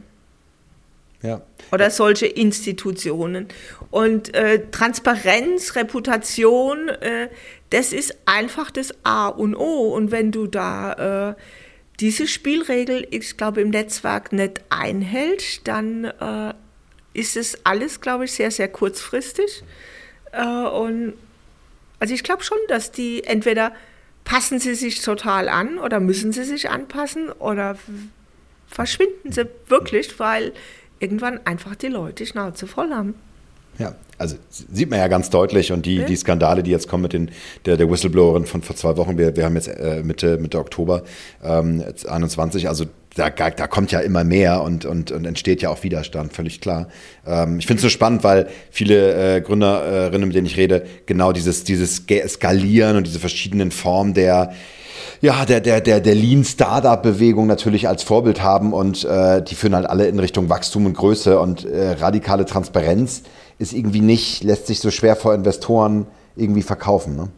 Ja. Oder solche Institutionen. Und äh, Transparenz, Reputation, äh, das ist einfach das A und O. Und wenn du da äh, diese Spielregel, ich glaube, im Netzwerk nicht einhältst, dann äh, ist es alles, glaube ich, sehr, sehr kurzfristig. Äh, und also ich glaube schon, dass die entweder passen sie sich total an oder müssen sie sich anpassen oder verschwinden sie wirklich, weil irgendwann einfach die Leute Schnauze voll haben. Ja, also sieht man ja ganz deutlich und die, ja. die Skandale, die jetzt kommen mit den, der, der Whistleblowerin von vor zwei Wochen, wir, wir haben jetzt äh, Mitte, Mitte Oktober ähm, 21, also da, da kommt ja immer mehr und, und, und entsteht ja auch Widerstand, völlig klar. Ähm, ich finde es so spannend, weil viele äh, Gründerinnen, mit denen ich rede, genau dieses, dieses Skalieren und diese verschiedenen Formen der ja, der, der, der, der Lean-Startup-Bewegung natürlich als Vorbild haben und äh, die führen halt alle in Richtung Wachstum und Größe und äh, radikale Transparenz ist irgendwie nicht, lässt sich so schwer vor Investoren irgendwie verkaufen. Ne?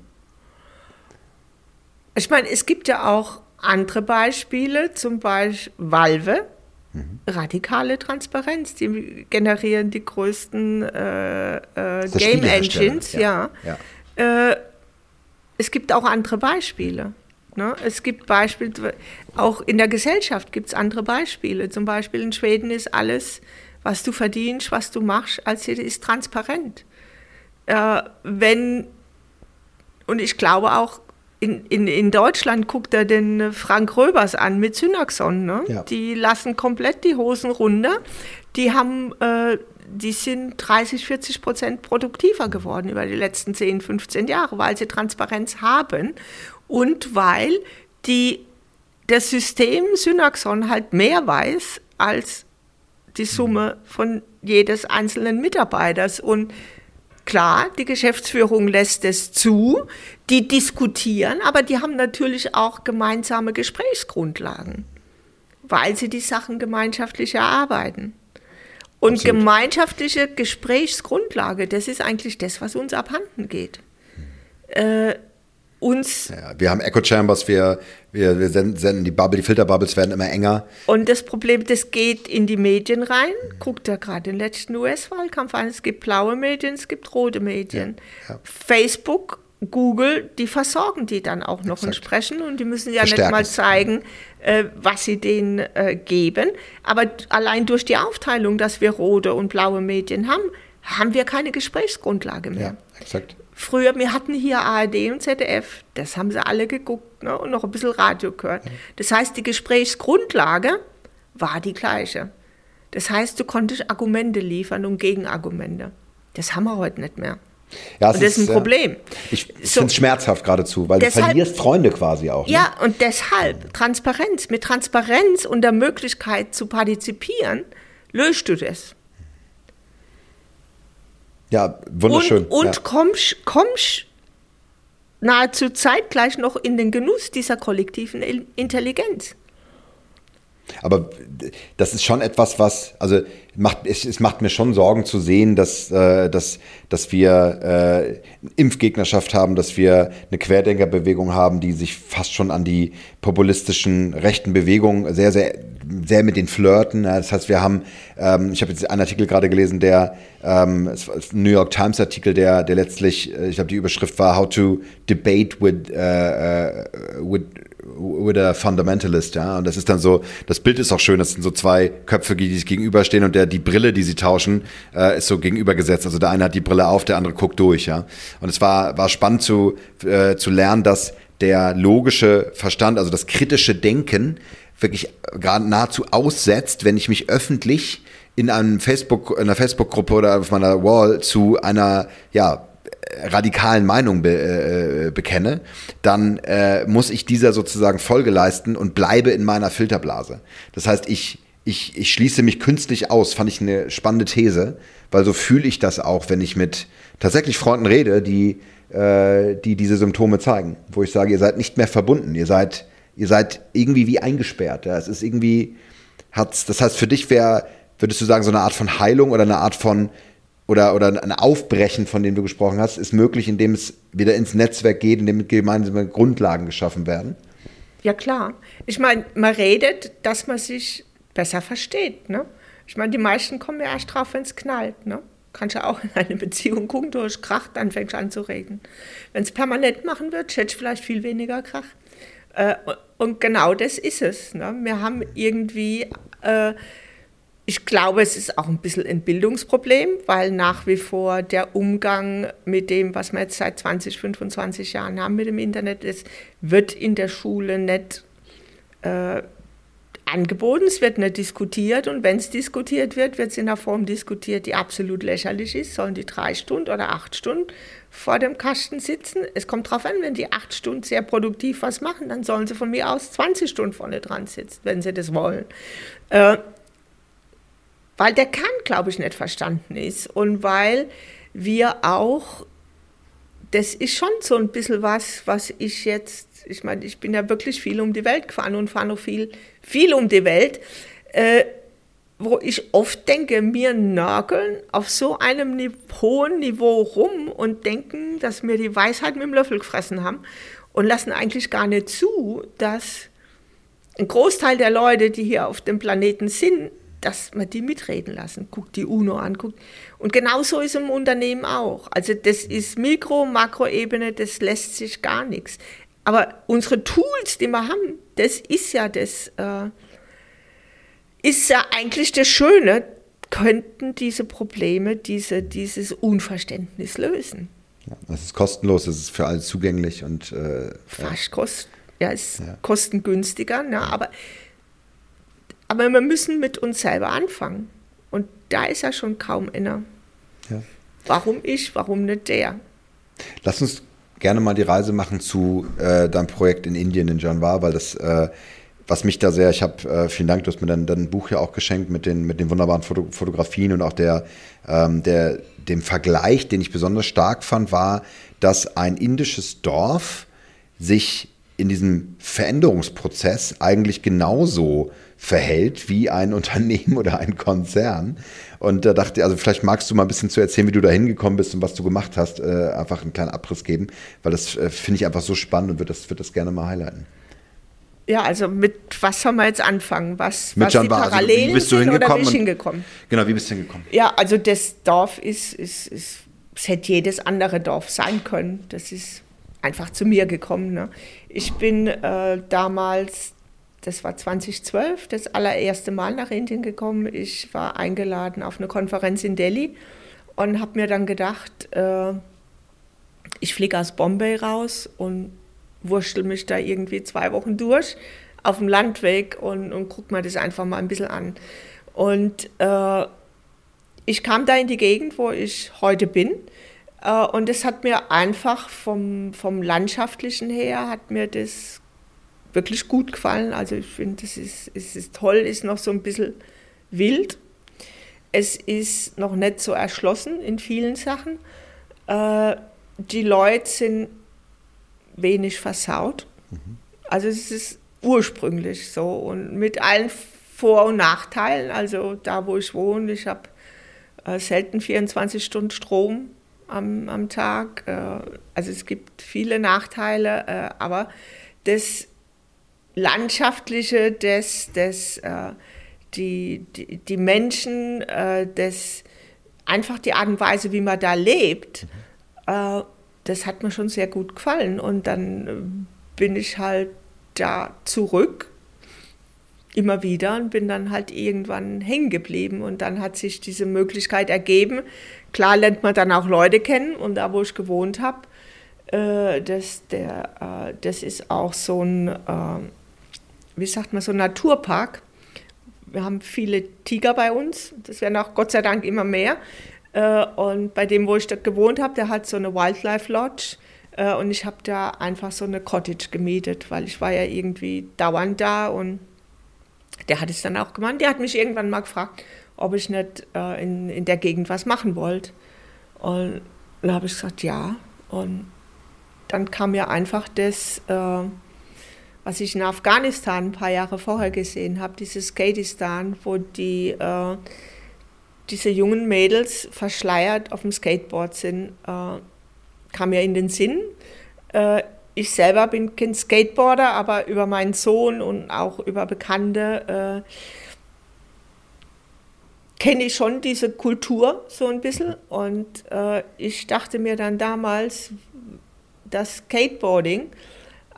Ich meine, es gibt ja auch andere Beispiele, zum Beispiel Valve, mhm. radikale Transparenz, die generieren die größten äh, äh, Game Engines, ja. ja. ja. Äh, es gibt auch andere Beispiele. Ne? Es gibt Beispiele, auch in der Gesellschaft gibt es andere Beispiele. Zum Beispiel in Schweden ist alles was du verdienst, was du machst, als ist transparent. Äh, wenn, und ich glaube auch, in, in, in Deutschland guckt er den Frank Röbers an mit Synaxon. Ne? Ja. Die lassen komplett die Hosen runter. Die haben, äh, die sind 30, 40 Prozent produktiver geworden über die letzten 10, 15 Jahre, weil sie Transparenz haben und weil die, das System Synaxon halt mehr weiß als die Summe von jedes einzelnen Mitarbeiters. Und klar, die Geschäftsführung lässt es zu, die diskutieren, aber die haben natürlich auch gemeinsame Gesprächsgrundlagen, weil sie die Sachen gemeinschaftlich erarbeiten. Und Absolut. gemeinschaftliche Gesprächsgrundlage, das ist eigentlich das, was uns abhanden geht. Äh, uns. Ja, wir haben Echo Chambers, wir, wir, wir senden, die Bubble, die Filterbubbles werden immer enger. Und das Problem, das geht in die Medien rein. Guckt ja gerade den letzten US-Wahlkampf an. Es gibt blaue Medien, es gibt rote Medien. Ja, ja. Facebook, Google, die versorgen die dann auch noch Exakt. entsprechend und die müssen ja Verstärken. nicht mal zeigen, äh, was sie denen äh, geben. Aber allein durch die Aufteilung, dass wir rote und blaue Medien haben, haben wir keine Gesprächsgrundlage mehr. Ja, exakt. Früher, wir hatten hier ARD und ZDF, das haben sie alle geguckt ne, und noch ein bisschen Radio gehört. Das heißt, die Gesprächsgrundlage war die gleiche. Das heißt, du konntest Argumente liefern und Gegenargumente. Das haben wir heute nicht mehr. Ja, und das ist ein äh, Problem. Ich so, finde es schmerzhaft geradezu, weil deshalb, du verlierst Freunde quasi auch. Ne? Ja, und deshalb Transparenz. Mit Transparenz und der Möglichkeit zu partizipieren, löst du das. Ja, wunderschön. Und, und ja. kommst, kommst nahezu zeitgleich noch in den Genuss dieser kollektiven Intelligenz. Aber das ist schon etwas, was, also macht, es, es macht mir schon Sorgen zu sehen, dass, äh, dass, dass wir äh, Impfgegnerschaft haben, dass wir eine Querdenkerbewegung haben, die sich fast schon an die populistischen rechten Bewegungen sehr, sehr, sehr mit den flirten. Das heißt, wir haben, ähm, ich habe jetzt einen Artikel gerade gelesen, der ähm, New York Times Artikel, der, der letztlich, äh, ich glaube, die Überschrift war How to Debate with, uh, with a Fundamentalist, ja. Und das ist dann so, das Bild ist auch schön, das sind so zwei Köpfe, die sich gegenüberstehen und der, die Brille, die sie tauschen, äh, ist so gegenübergesetzt. Also der eine hat die Brille auf, der andere guckt durch, ja. Und es war, war spannend zu, äh, zu lernen, dass der logische Verstand, also das kritische Denken, wirklich gerade nahezu aussetzt, wenn ich mich öffentlich in einem Facebook, in einer Facebook-Gruppe oder auf meiner Wall zu einer, ja, radikalen Meinung be, äh, bekenne, dann äh, muss ich dieser sozusagen Folge leisten und bleibe in meiner Filterblase. Das heißt, ich, ich, ich schließe mich künstlich aus, fand ich eine spannende These, weil so fühle ich das auch, wenn ich mit tatsächlich Freunden rede, die, äh, die diese Symptome zeigen, wo ich sage, ihr seid nicht mehr verbunden, ihr seid, ihr seid irgendwie wie eingesperrt. Ja. Es ist irgendwie, hat's, das heißt, für dich wäre, würdest du sagen, so eine Art von Heilung oder eine Art von oder, oder ein Aufbrechen, von dem du gesprochen hast, ist möglich, indem es wieder ins Netzwerk geht, indem gemeinsame Grundlagen geschaffen werden? Ja, klar. Ich meine, man redet, dass man sich besser versteht. Ne? Ich meine, die meisten kommen ja erst drauf, wenn es knallt. Ne? Kannst ja auch in eine Beziehung gucken, du hast Krach, dann fängst du an zu reden. Wenn es permanent machen wird, hättest du vielleicht viel weniger Krach. Äh, und genau das ist es. Ne? Wir haben irgendwie äh, ich glaube, es ist auch ein bisschen ein Bildungsproblem, weil nach wie vor der Umgang mit dem, was wir jetzt seit 20, 25 Jahren haben mit dem Internet, ist, wird in der Schule nicht äh, angeboten, es wird nicht diskutiert und wenn es diskutiert wird, wird es in einer Form diskutiert, die absolut lächerlich ist. Sollen die drei Stunden oder acht Stunden vor dem Kasten sitzen? Es kommt darauf an, wenn die acht Stunden sehr produktiv was machen, dann sollen sie von mir aus 20 Stunden vorne dran sitzen, wenn sie das wollen. Äh, weil der Kern, glaube ich, nicht verstanden ist und weil wir auch, das ist schon so ein bisschen was, was ich jetzt, ich meine, ich bin ja wirklich viel um die Welt gefahren und fahre noch viel, viel um die Welt, äh, wo ich oft denke, wir nörgeln auf so einem hohen Niveau rum und denken, dass wir die Weisheit mit dem Löffel gefressen haben und lassen eigentlich gar nicht zu, dass ein Großteil der Leute, die hier auf dem Planeten sind, dass man die mitreden lassen. Guckt die UNO an. Guckt. Und genauso ist im Unternehmen auch. Also das ist Mikro-, Makroebene, das lässt sich gar nichts. Aber unsere Tools, die wir haben, das ist ja das, äh, ist ja eigentlich das Schöne, könnten diese Probleme, diese, dieses Unverständnis lösen. Ja, das ist kostenlos, es ist für alle zugänglich und äh, fast kost, ja, ist ja. kostengünstiger, ne? aber aber wir müssen mit uns selber anfangen. Und da ist ja schon kaum einer. Ja. Warum ich, warum nicht der? Lass uns gerne mal die Reise machen zu äh, deinem Projekt in Indien, in Janwar, weil das, äh, was mich da sehr, ich habe, äh, vielen Dank, du hast mir dann, dann ein Buch ja auch geschenkt mit den, mit den wunderbaren Foto Fotografien und auch der, ähm, der, dem Vergleich, den ich besonders stark fand, war, dass ein indisches Dorf sich in diesem Veränderungsprozess eigentlich genauso verhält wie ein (laughs) Unternehmen oder ein Konzern. Und da dachte ich, also vielleicht magst du mal ein bisschen zu erzählen, wie du da hingekommen bist und was du gemacht hast, äh, einfach einen kleinen Abriss geben, weil das äh, finde ich einfach so spannend und würde das, würd das gerne mal highlighten. Ja, also mit was soll man jetzt anfangen? Was, mit was John die Parallelen also, wie bist du hingekommen? Oder hingekommen? Genau, wie bist du hingekommen? Ja, also das Dorf ist, ist, ist, es hätte jedes andere Dorf sein können. Das ist einfach zu mir gekommen. Ne? Ich bin äh, damals das war 2012, das allererste Mal nach Indien gekommen. Ich war eingeladen auf eine Konferenz in Delhi und habe mir dann gedacht, äh, ich fliege aus Bombay raus und wurschtel mich da irgendwie zwei Wochen durch auf dem Landweg und, und guck mir das einfach mal ein bisschen an. Und äh, ich kam da in die Gegend, wo ich heute bin. Äh, und es hat mir einfach vom, vom Landschaftlichen her, hat mir das wirklich gut gefallen. Also ich finde, es ist, es ist toll, ist noch so ein bisschen wild. Es ist noch nicht so erschlossen in vielen Sachen. Äh, die Leute sind wenig versaut. Mhm. Also es ist ursprünglich so und mit allen Vor- und Nachteilen. Also da, wo ich wohne, ich habe äh, selten 24 Stunden Strom am, am Tag. Äh, also es gibt viele Nachteile, äh, aber das Landschaftliche, das, das, äh, die, die, die Menschen, äh, das, einfach die Art und Weise, wie man da lebt, mhm. das hat mir schon sehr gut gefallen. Und dann bin ich halt da zurück immer wieder und bin dann halt irgendwann hängen geblieben und dann hat sich diese Möglichkeit ergeben. Klar lernt man dann auch Leute kennen und da, wo ich gewohnt habe, äh, das, der, äh, das ist auch so ein, äh, wie sagt man, so Naturpark. Wir haben viele Tiger bei uns, das werden auch Gott sei Dank immer mehr. Äh, und bei dem, wo ich da gewohnt habe, der hat so eine Wildlife Lodge. Äh, und ich habe da einfach so eine Cottage gemietet, weil ich war ja irgendwie dauernd da und der hat es dann auch gemacht. Der hat mich irgendwann mal gefragt, ob ich nicht äh, in, in der Gegend was machen wollte. Und dann habe ich gesagt, ja. Und dann kam ja einfach das, äh, was ich in Afghanistan ein paar Jahre vorher gesehen habe, dieses Skatistan, wo die, äh, diese jungen Mädels verschleiert auf dem Skateboard sind, äh, kam mir in den Sinn. Äh, ich selber bin kein Skateboarder, aber über meinen Sohn und auch über Bekannte äh, kenne ich schon diese Kultur so ein bisschen. Und äh, ich dachte mir dann damals, dass Skateboarding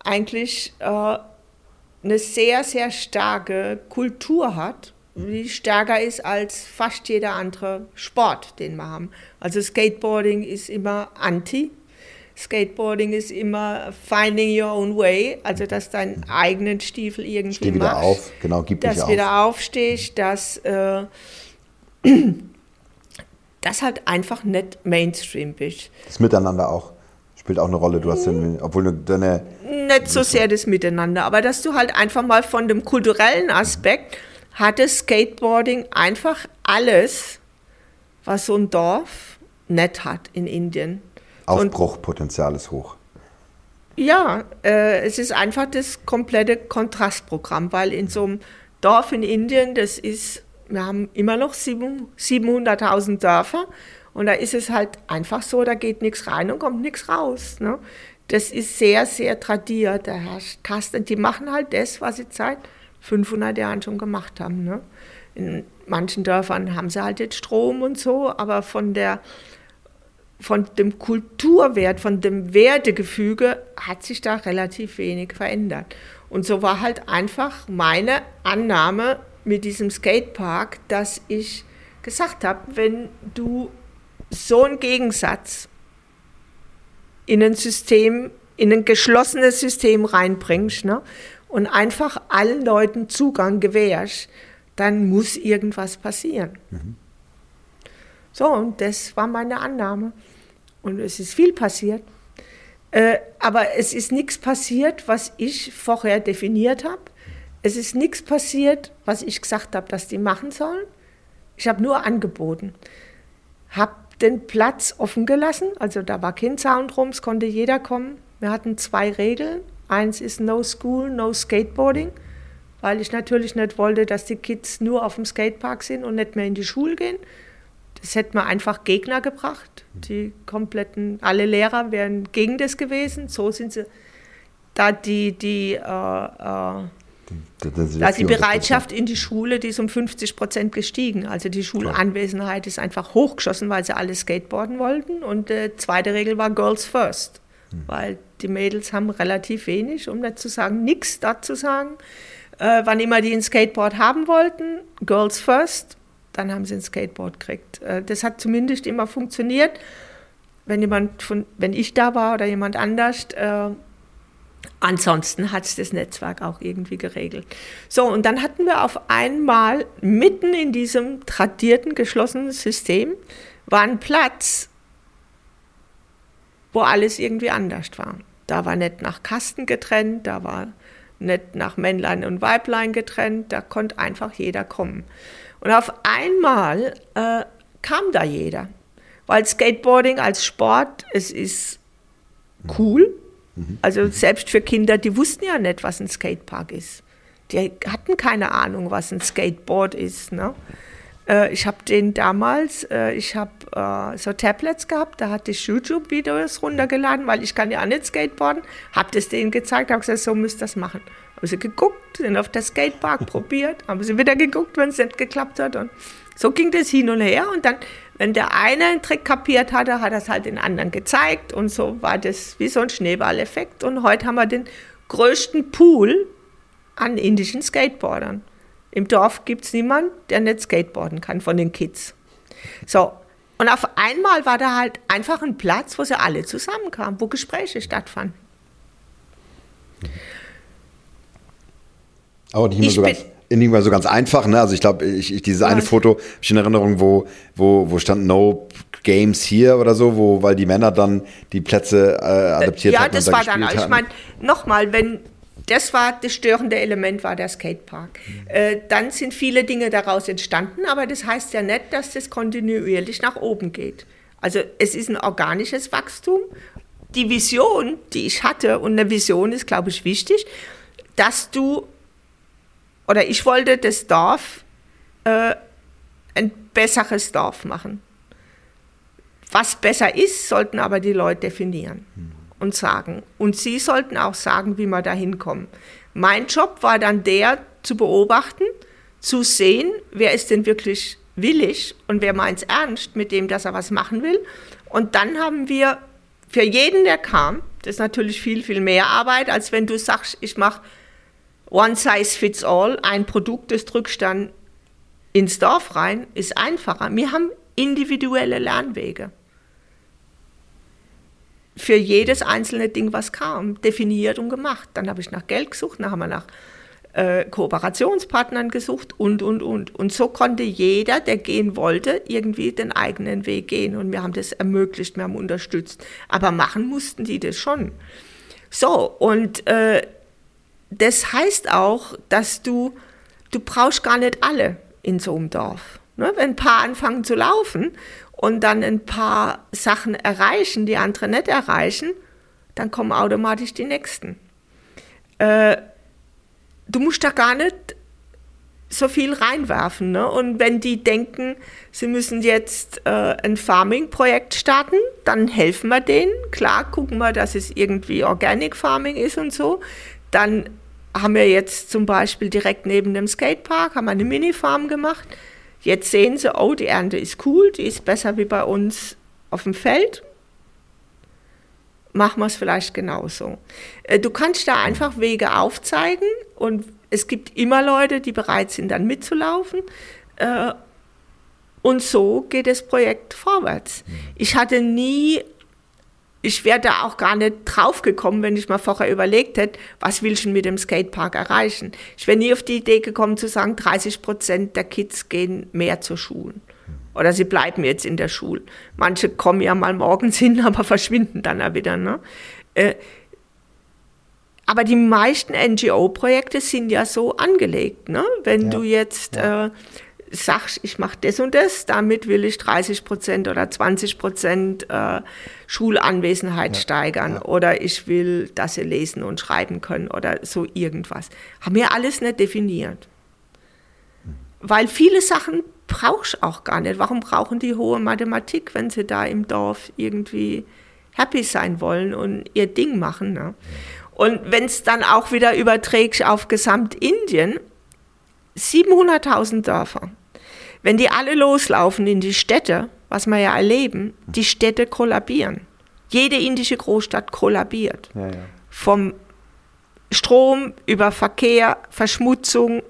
eigentlich äh, eine sehr, sehr starke Kultur hat, die stärker ist als fast jeder andere Sport, den wir haben. Also Skateboarding ist immer anti Skateboarding ist immer finding your own way, also dass deinen eigenen Stiefel irgendwie Steh wieder machst, auf, genau, gib dass dich wieder auf. aufstehst, dass äh, (clears throat) das halt einfach nicht Mainstream bist. Das Miteinander auch spielt auch eine Rolle. Du hast den, obwohl du deine nicht so sehr das Miteinander, aber dass du halt einfach mal von dem kulturellen Aspekt hatte Skateboarding einfach alles, was so ein Dorf nicht hat in Indien. Aufbruchpotenzial ist hoch. Ja, äh, es ist einfach das komplette Kontrastprogramm, weil in so einem Dorf in Indien, das ist, wir haben immer noch 700.000 Dörfer und da ist es halt einfach so, da geht nichts rein und kommt nichts raus. Ne? Das ist sehr, sehr tradiert, da herrscht Kaste. Die machen halt das, was sie seit 500 Jahren schon gemacht haben. Ne? In manchen Dörfern haben sie halt jetzt Strom und so, aber von der von dem Kulturwert, von dem Wertegefüge hat sich da relativ wenig verändert. Und so war halt einfach meine Annahme mit diesem Skatepark, dass ich gesagt habe, wenn du so einen Gegensatz in ein System, in ein geschlossenes System reinbringst ne, und einfach allen Leuten Zugang gewährst, dann muss irgendwas passieren. Mhm. So, und das war meine Annahme. Und es ist viel passiert. Äh, aber es ist nichts passiert, was ich vorher definiert habe. Es ist nichts passiert, was ich gesagt habe, dass die machen sollen. Ich habe nur angeboten. Habe den Platz offen gelassen, also da war kein Zaun drum, es konnte jeder kommen. Wir hatten zwei Regeln. Eins ist No School, No Skateboarding, weil ich natürlich nicht wollte, dass die Kids nur auf dem Skatepark sind und nicht mehr in die Schule gehen. Das hätte man einfach Gegner gebracht. Die kompletten, alle Lehrer wären gegen das gewesen. So sind sie, da die, die, äh, äh, da die Bereitschaft in die Schule, die ist um 50 Prozent gestiegen. Also die Schulanwesenheit ist einfach hochgeschossen, weil sie alle skateboarden wollten. Und die äh, zweite Regel war Girls First, hm. weil die Mädels haben relativ wenig, um nicht zu sagen, nichts dazu sagen. Äh, wann immer die ein Skateboard haben wollten, Girls First, dann haben sie ein Skateboard gekriegt. Äh, das hat zumindest immer funktioniert, wenn jemand von, wenn ich da war oder jemand anders. Ansonsten hat es das Netzwerk auch irgendwie geregelt. So, und dann hatten wir auf einmal mitten in diesem tradierten, geschlossenen System war ein Platz, wo alles irgendwie anders war. Da war nicht nach Kasten getrennt, da war nicht nach Männlein und Weiblein getrennt, da konnte einfach jeder kommen. Und auf einmal äh, kam da jeder. Weil Skateboarding als Sport, es ist cool, Mhm. Also selbst für Kinder, die wussten ja nicht, was ein Skatepark ist. Die hatten keine Ahnung, was ein Skateboard ist. Ne? Äh, ich habe den damals, äh, ich habe äh, so Tablets gehabt, da hatte ich YouTube-Videos runtergeladen, weil ich kann ja auch nicht Skateboarden. Habe das denen gezeigt, habe gesagt, so müsst ihr das machen. Haben sie geguckt, sind auf der Skatepark (laughs) probiert, haben sie wieder geguckt, wenn es nicht geklappt hat. Und so ging das hin und her. Und dann, wenn der eine einen Trick kapiert hatte, hat er es halt den anderen gezeigt. Und so war das wie so ein Schneeballeffekt. Und heute haben wir den größten Pool an indischen Skateboardern. Im Dorf gibt es niemanden, der nicht skateboarden kann von den Kids. So, und auf einmal war da halt einfach ein Platz, wo sie alle zusammenkamen, wo Gespräche stattfanden. Aber nicht immer, so ganz, nicht immer so ganz einfach. Ne? Also ich glaube, ich, ich, dieses eine Foto habe ich in Erinnerung, wo, wo, wo stand No Games hier oder so, wo, weil die Männer dann die Plätze äh, adaptiert ja, hatten. Ja, das war dann, ich meine, nochmal, wenn das war das störende Element, war der Skatepark. Mhm. Äh, dann sind viele Dinge daraus entstanden, aber das heißt ja nicht, dass das kontinuierlich nach oben geht. Also es ist ein organisches Wachstum. Die Vision, die ich hatte, und eine Vision ist, glaube ich, wichtig, dass du, oder ich wollte das Dorf äh, ein besseres Dorf machen. Was besser ist, sollten aber die Leute definieren. Mhm und sagen. Und sie sollten auch sagen, wie wir da hinkommen. Mein Job war dann der, zu beobachten, zu sehen, wer ist denn wirklich willig und wer meint es ernst mit dem, dass er was machen will. Und dann haben wir für jeden, der kam, das ist natürlich viel, viel mehr Arbeit, als wenn du sagst, ich mache One Size Fits All, ein Produkt, das drückst dann ins Dorf rein, ist einfacher. Wir haben individuelle Lernwege für jedes einzelne Ding, was kam, definiert und gemacht. Dann habe ich nach Geld gesucht, dann haben wir nach äh, Kooperationspartnern gesucht und, und, und. Und so konnte jeder, der gehen wollte, irgendwie den eigenen Weg gehen. Und wir haben das ermöglicht, wir haben unterstützt. Aber machen mussten die das schon. So, und äh, das heißt auch, dass du, du brauchst gar nicht alle in so einem Dorf. Ne? Wenn ein paar anfangen zu laufen und dann ein paar Sachen erreichen, die andere nicht erreichen, dann kommen automatisch die nächsten. Äh, du musst da gar nicht so viel reinwerfen. Ne? Und wenn die denken, sie müssen jetzt äh, ein Farming-Projekt starten, dann helfen wir denen. Klar, gucken wir, dass es irgendwie Organic Farming ist und so. Dann haben wir jetzt zum Beispiel direkt neben dem Skatepark haben wir eine Mini-Farm gemacht. Jetzt sehen sie, oh, die Ernte ist cool, die ist besser wie bei uns auf dem Feld. Machen wir es vielleicht genauso. Äh, du kannst da einfach Wege aufzeigen und es gibt immer Leute, die bereit sind, dann mitzulaufen. Äh, und so geht das Projekt vorwärts. Mhm. Ich hatte nie ich wäre da auch gar nicht drauf gekommen, wenn ich mal vorher überlegt hätte, was will ich denn mit dem Skatepark erreichen. Ich wäre nie auf die Idee gekommen zu sagen, 30 Prozent der Kids gehen mehr zur Schule. Oder sie bleiben jetzt in der Schule. Manche kommen ja mal morgens (laughs) hin, aber verschwinden dann auch wieder. Ne? Äh, aber die meisten NGO-Projekte sind ja so angelegt. Ne? Wenn ja. du jetzt ja. äh, sagst, ich mache das und das, damit will ich 30 Prozent oder 20 Prozent äh, Schulanwesenheit ja, steigern ja. oder ich will, dass sie lesen und schreiben können oder so irgendwas. Haben wir alles nicht definiert. Mhm. Weil viele Sachen brauchst du auch gar nicht. Warum brauchen die hohe Mathematik, wenn sie da im Dorf irgendwie happy sein wollen und ihr Ding machen? Ne? Und wenn es dann auch wieder überträgst auf Gesamtindien, 700.000 Dörfer. Wenn die alle loslaufen in die Städte, was wir ja erleben, die Städte kollabieren. Jede indische Großstadt kollabiert. Ja, ja. Vom Strom über Verkehr, Verschmutzung,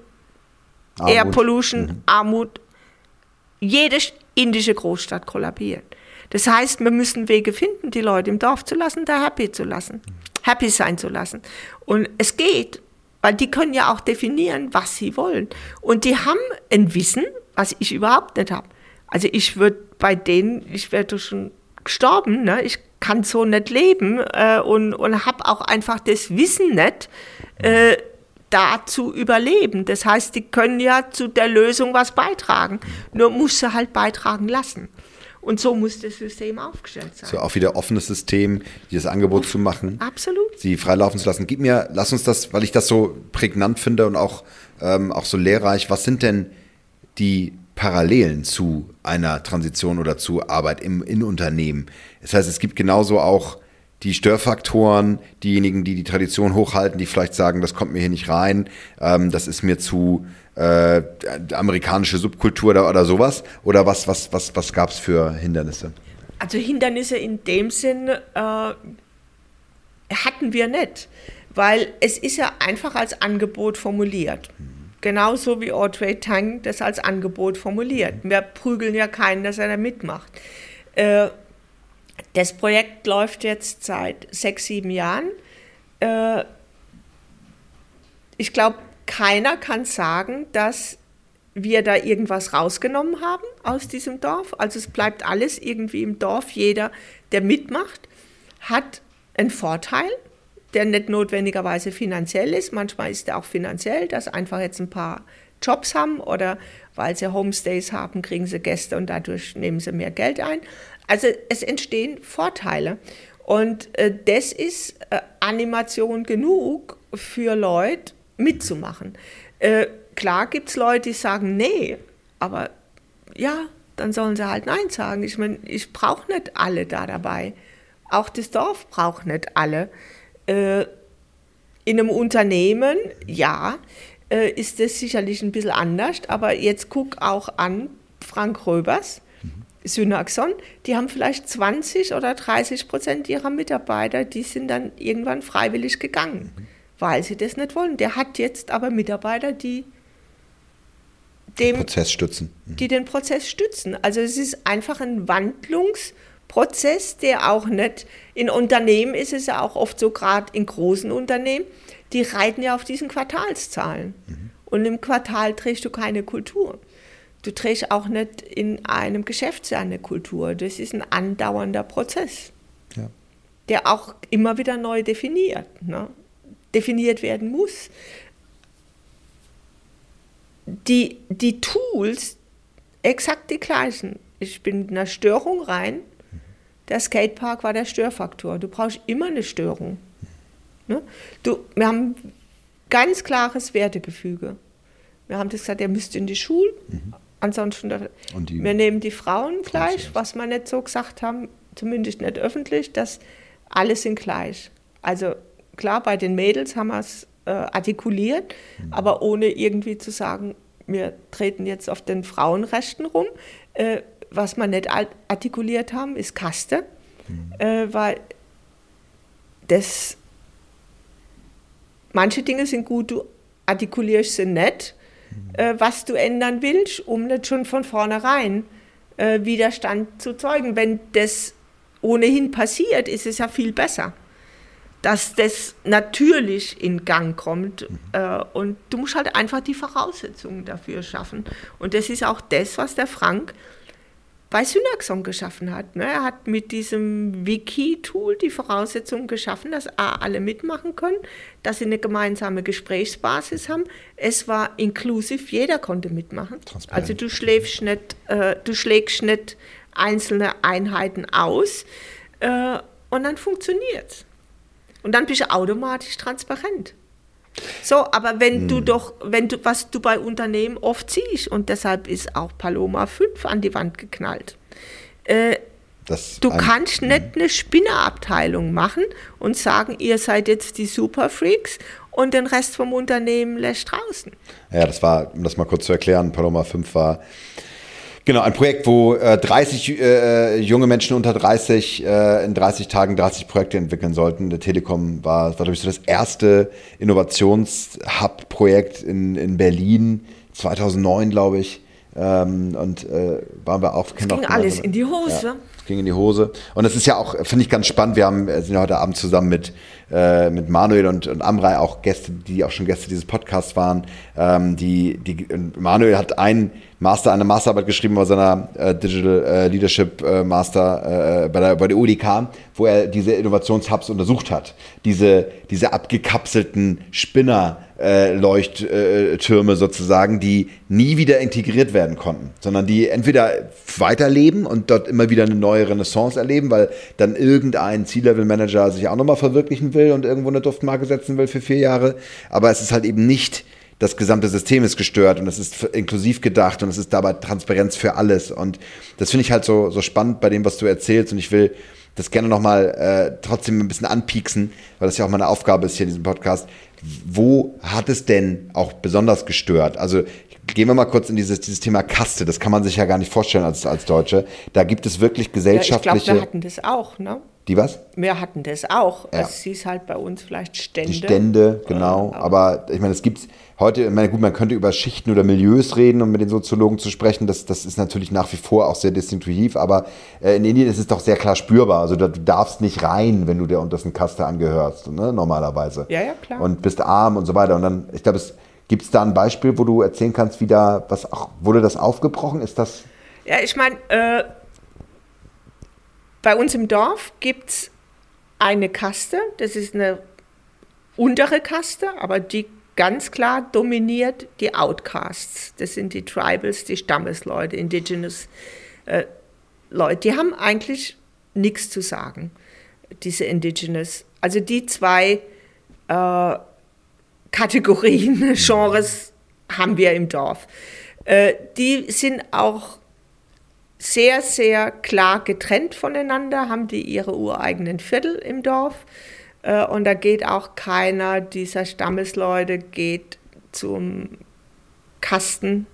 Armut. Air Pollution, mhm. Armut. Jede indische Großstadt kollabiert. Das heißt, wir müssen Wege finden, die Leute im Dorf zu lassen, da happy zu lassen, happy sein zu lassen. Und es geht, weil die können ja auch definieren, was sie wollen. Und die haben ein Wissen, was ich überhaupt nicht habe. Also ich würde bei denen, ich werde schon gestorben, ne? ich kann so nicht leben äh, und, und habe auch einfach das Wissen nicht, äh, da zu überleben. Das heißt, die können ja zu der Lösung was beitragen. Nur muss sie halt beitragen lassen. Und so muss das System aufgestellt sein. So auch wieder offenes System, dieses Angebot zu machen. Absolut. Sie freilaufen zu lassen. Gib mir, lass uns das, weil ich das so prägnant finde und auch, ähm, auch so lehrreich. Was sind denn die Parallelen zu einer Transition oder zu Arbeit im in Unternehmen? Das heißt, es gibt genauso auch die Störfaktoren, diejenigen, die die Tradition hochhalten, die vielleicht sagen, das kommt mir hier nicht rein, ähm, das ist mir zu äh, amerikanische Subkultur oder, oder sowas? Oder was, was, was, was gab es für Hindernisse? Also Hindernisse in dem Sinn äh, hatten wir nicht, weil es ist ja einfach als Angebot formuliert. Mhm. Genauso wie Audrey Tang das als Angebot formuliert. Wir prügeln ja keinen, dass er da mitmacht. Äh, das Projekt läuft jetzt seit sechs, sieben Jahren. Äh, ich glaube, keiner kann sagen, dass wir da irgendwas rausgenommen haben aus diesem Dorf. Also es bleibt alles irgendwie im Dorf. Jeder, der mitmacht, hat einen Vorteil, der nicht notwendigerweise finanziell ist. Manchmal ist er auch finanziell, dass einfach jetzt ein paar Jobs haben oder weil sie Homestays haben, kriegen sie Gäste und dadurch nehmen sie mehr Geld ein. Also es entstehen Vorteile. Und äh, das ist äh, Animation genug für Leute mitzumachen. Äh, klar gibt es Leute, die sagen, nee, aber ja, dann sollen sie halt Nein sagen. Ich meine, ich brauche nicht alle da dabei. Auch das Dorf braucht nicht alle. Äh, in einem Unternehmen, ja, äh, ist das sicherlich ein bisschen anders, aber jetzt guck auch an Frank Röbers Synaxon, die haben vielleicht 20 oder 30 Prozent ihrer Mitarbeiter, die sind dann irgendwann freiwillig gegangen, mhm. weil sie das nicht wollen. Der hat jetzt aber Mitarbeiter, die dem Prozess stützen. Mhm. Die den Prozess stützen. Also es ist einfach ein Wandlungsprozess, der auch nicht in Unternehmen ist es ja auch oft so, gerade in großen Unternehmen, die reiten ja auf diesen Quartalszahlen. Mhm. Und im Quartal trägst du keine Kultur. Du trägst auch nicht in einem Geschäftsjahr eine Kultur. Das ist ein andauernder Prozess, ja. der auch immer wieder neu definiert, ne? definiert werden muss. Die, die Tools, exakt die gleichen. Ich bin in einer Störung rein. Der Skatepark war der Störfaktor. Du brauchst immer eine Störung. Ne? Du, wir haben ganz klares Wertegefüge. Wir haben das gesagt, er müsste in die Schule. Mhm. Ansonsten, wir nehmen die Frauen gleich, was wir nicht so gesagt haben, zumindest nicht öffentlich, dass alle sind gleich. Also klar, bei den Mädels haben wir es äh, artikuliert, mhm. aber ohne irgendwie zu sagen, wir treten jetzt auf den Frauenrechten rum. Äh, was wir nicht artikuliert haben, ist Kaste, mhm. äh, weil das manche Dinge sind gut, du artikulierst sie nicht äh, was du ändern willst, um nicht schon von vornherein äh, Widerstand zu zeugen. Wenn das ohnehin passiert, ist es ja viel besser, dass das natürlich in Gang kommt. Mhm. Äh, und du musst halt einfach die Voraussetzungen dafür schaffen. Und das ist auch das, was der Frank bei Synaxon geschaffen hat. Ne? Er hat mit diesem Wiki-Tool die Voraussetzungen geschaffen, dass A, alle mitmachen können, dass sie eine gemeinsame Gesprächsbasis haben. Es war inklusiv, jeder konnte mitmachen. Also du schläfst nicht, äh, du schlägst nicht einzelne Einheiten aus äh, und dann funktioniert es. Und dann bist du automatisch transparent. So, aber wenn hm. du doch, wenn du, was du bei Unternehmen oft siehst, und deshalb ist auch Paloma 5 an die Wand geknallt. Äh, du kannst hm. nicht eine Spinnerabteilung machen und sagen, ihr seid jetzt die Superfreaks und den Rest vom Unternehmen lässt draußen. Ja, das war, um das mal kurz zu erklären, Paloma 5 war Genau, ein Projekt, wo äh, 30 äh, junge Menschen unter 30 äh, in 30 Tagen 30 Projekte entwickeln sollten. Der Telekom war, war glaube ich, so das erste Innovationshub-Projekt in, in Berlin, 2009, glaube ich. Ähm, und äh, waren wir auch... Es ging alles in die Hose. Ja, es ging in die Hose. Und das ist ja auch, finde ich ganz spannend, wir haben, sind ja heute Abend zusammen mit äh, mit Manuel und, und Amrei auch Gäste, die auch schon Gäste dieses Podcasts waren. Ähm, die, die, Manuel hat ein Master, eine Masterarbeit geschrieben bei seiner äh, Digital äh, Leadership äh, Master äh, bei, der, bei der UDK, wo er diese Innovationshubs untersucht hat. Diese, diese abgekapselten Spinner, äh, Leuchttürme sozusagen, die nie wieder integriert werden konnten, sondern die entweder weiterleben und dort immer wieder eine neue Renaissance erleben, weil dann irgendein C-Level-Manager sich auch nochmal verwirklichen will und irgendwo eine Duftmarke setzen will für vier Jahre. Aber es ist halt eben nicht das gesamte System ist gestört und es ist inklusiv gedacht und es ist dabei Transparenz für alles. Und das finde ich halt so, so spannend bei dem, was du erzählst. Und ich will das gerne nochmal äh, trotzdem ein bisschen anpieksen, weil das ja auch meine Aufgabe ist hier in diesem Podcast. Wo hat es denn auch besonders gestört? Also gehen wir mal kurz in dieses, dieses Thema Kaste. Das kann man sich ja gar nicht vorstellen als, als Deutsche. Da gibt es wirklich gesellschaftliche. Ja, ich glaube, wir hatten das auch, ne? Die was? Wir hatten das auch. Ja. Es hieß halt bei uns vielleicht Stände. Die Stände, genau. Ja, aber, aber, ich meine, es gibt heute, ich meine, gut, man könnte über Schichten oder Milieus reden, um mit den Soziologen zu sprechen. Das, das ist natürlich nach wie vor auch sehr distinktiv, aber äh, in Indien ist es doch sehr klar spürbar. Also du darfst nicht rein, wenn du der untersten Kaste angehörst, ne, normalerweise. Ja, ja, klar. Und bist arm und so weiter. Und dann, ich glaube, es gibt es da ein Beispiel, wo du erzählen kannst, wie da, was auch, wurde das aufgebrochen? Ist das. Ja, ich meine, äh bei uns im Dorf gibt es eine Kaste, das ist eine untere Kaste, aber die ganz klar dominiert die Outcasts. Das sind die Tribals, die Stammesleute, Indigenous äh, Leute. Die haben eigentlich nichts zu sagen, diese Indigenous. Also die zwei äh, Kategorien, (laughs) Genres haben wir im Dorf. Äh, die sind auch sehr, sehr klar getrennt voneinander, haben die ihre ureigenen Viertel im Dorf. Äh, und da geht auch keiner dieser Stammesleute geht zum Kastenmensch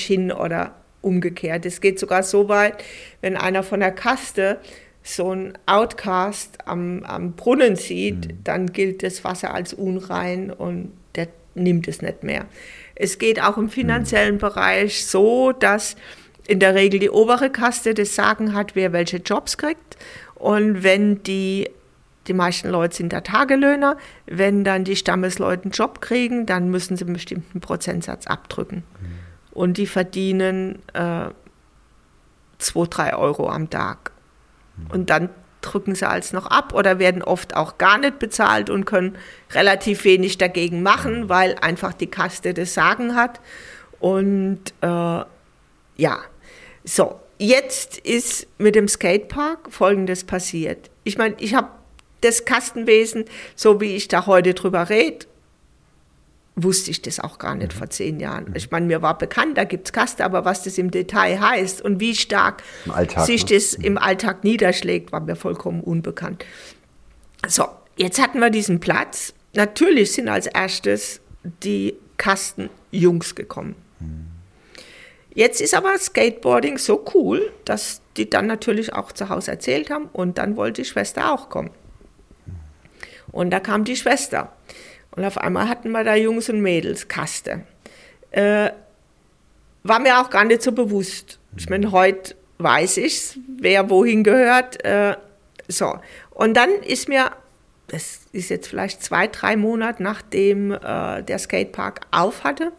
hin oder umgekehrt. Es geht sogar so weit, wenn einer von der Kaste so ein Outcast am, am Brunnen sieht, mhm. dann gilt das Wasser als unrein und der nimmt es nicht mehr. Es geht auch im finanziellen mhm. Bereich so, dass in der Regel die obere Kaste das Sagen hat, wer welche Jobs kriegt. Und wenn die, die meisten Leute sind da Tagelöhner, wenn dann die Stammesleute einen Job kriegen, dann müssen sie einen bestimmten Prozentsatz abdrücken. Mhm. Und die verdienen äh, 2, 3 Euro am Tag. Und dann drücken sie als noch ab oder werden oft auch gar nicht bezahlt und können relativ wenig dagegen machen, mhm. weil einfach die Kaste das Sagen hat. Und äh, ja, so, jetzt ist mit dem Skatepark Folgendes passiert. Ich meine, ich habe das Kastenwesen, so wie ich da heute drüber rede, wusste ich das auch gar nicht mhm. vor zehn Jahren. Mhm. Ich meine, mir war bekannt, da gibt es Kasten, aber was das im Detail heißt und wie stark Alltag, sich ne? das mhm. im Alltag niederschlägt, war mir vollkommen unbekannt. So, jetzt hatten wir diesen Platz. Natürlich sind als erstes die Kastenjungs gekommen. Mhm. Jetzt ist aber Skateboarding so cool, dass die dann natürlich auch zu Hause erzählt haben und dann wollte die Schwester auch kommen. Und da kam die Schwester. Und auf einmal hatten wir da Jungs und Mädels, Kaste. Äh, war mir auch gar nicht so bewusst. Ich meine, heute weiß ich, wer wohin gehört. Äh, so. Und dann ist mir, das ist jetzt vielleicht zwei, drei Monate nachdem äh, der Skatepark auf hatte,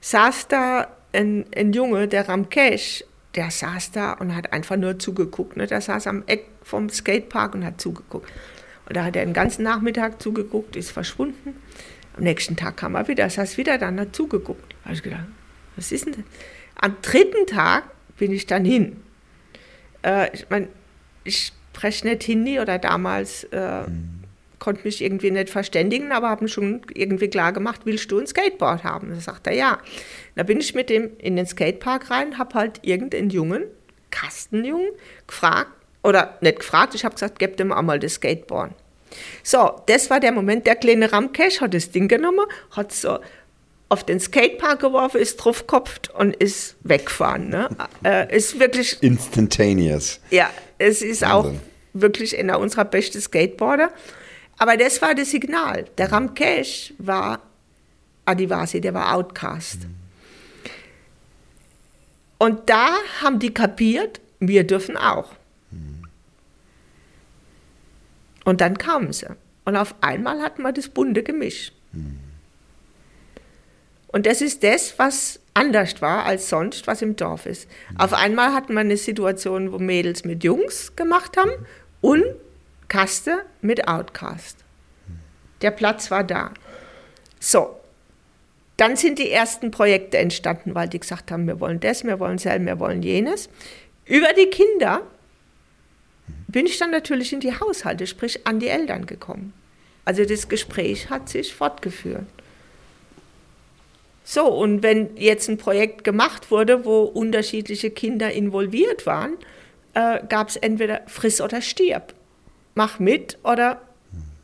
saß da ein, ein Junge, der Ramkesh, der saß da und hat einfach nur zugeguckt. Ne? Der saß am Eck vom Skatepark und hat zugeguckt. Und da hat er den ganzen Nachmittag zugeguckt, ist verschwunden. Am nächsten Tag kam er wieder, saß wieder da und hat zugeguckt. Da habe ich gedacht, was ist denn das? Am dritten Tag bin ich dann hin. Äh, ich meine, ich spreche nicht Hindi oder damals äh, mhm konnte mich irgendwie nicht verständigen, aber habe schon irgendwie klar gemacht, willst du ein Skateboard haben? Da sagt er ja. Da bin ich mit dem in den Skatepark rein, habe halt irgendeinen Jungen, Kastenjungen, gefragt, oder nicht gefragt, ich habe gesagt, gebt ihm einmal das Skateboard. So, das war der Moment, der kleine Ramkesh hat das Ding genommen, hat so auf den Skatepark geworfen, ist draufgekopft und ist weggefahren. Ne? (laughs) äh, ist wirklich. Instantaneous. Ja, es ist Wahnsinn. auch wirklich einer unserer besten Skateboarder. Aber das war das Signal. Der Ramkesh war Adivasi, der war Outcast. Und da haben die kapiert, wir dürfen auch. Und dann kamen sie. Und auf einmal hatten wir das bunte Gemisch. Und das ist das, was anders war als sonst, was im Dorf ist. Auf einmal hatten wir eine Situation, wo Mädels mit Jungs gemacht haben und Kaste mit Outcast. Der Platz war da. So, dann sind die ersten Projekte entstanden, weil die gesagt haben, wir wollen das, wir wollen selber, wir wollen jenes. Über die Kinder bin ich dann natürlich in die Haushalte, sprich an die Eltern gekommen. Also das Gespräch hat sich fortgeführt. So, und wenn jetzt ein Projekt gemacht wurde, wo unterschiedliche Kinder involviert waren, äh, gab es entweder friss oder stirb. Mach mit oder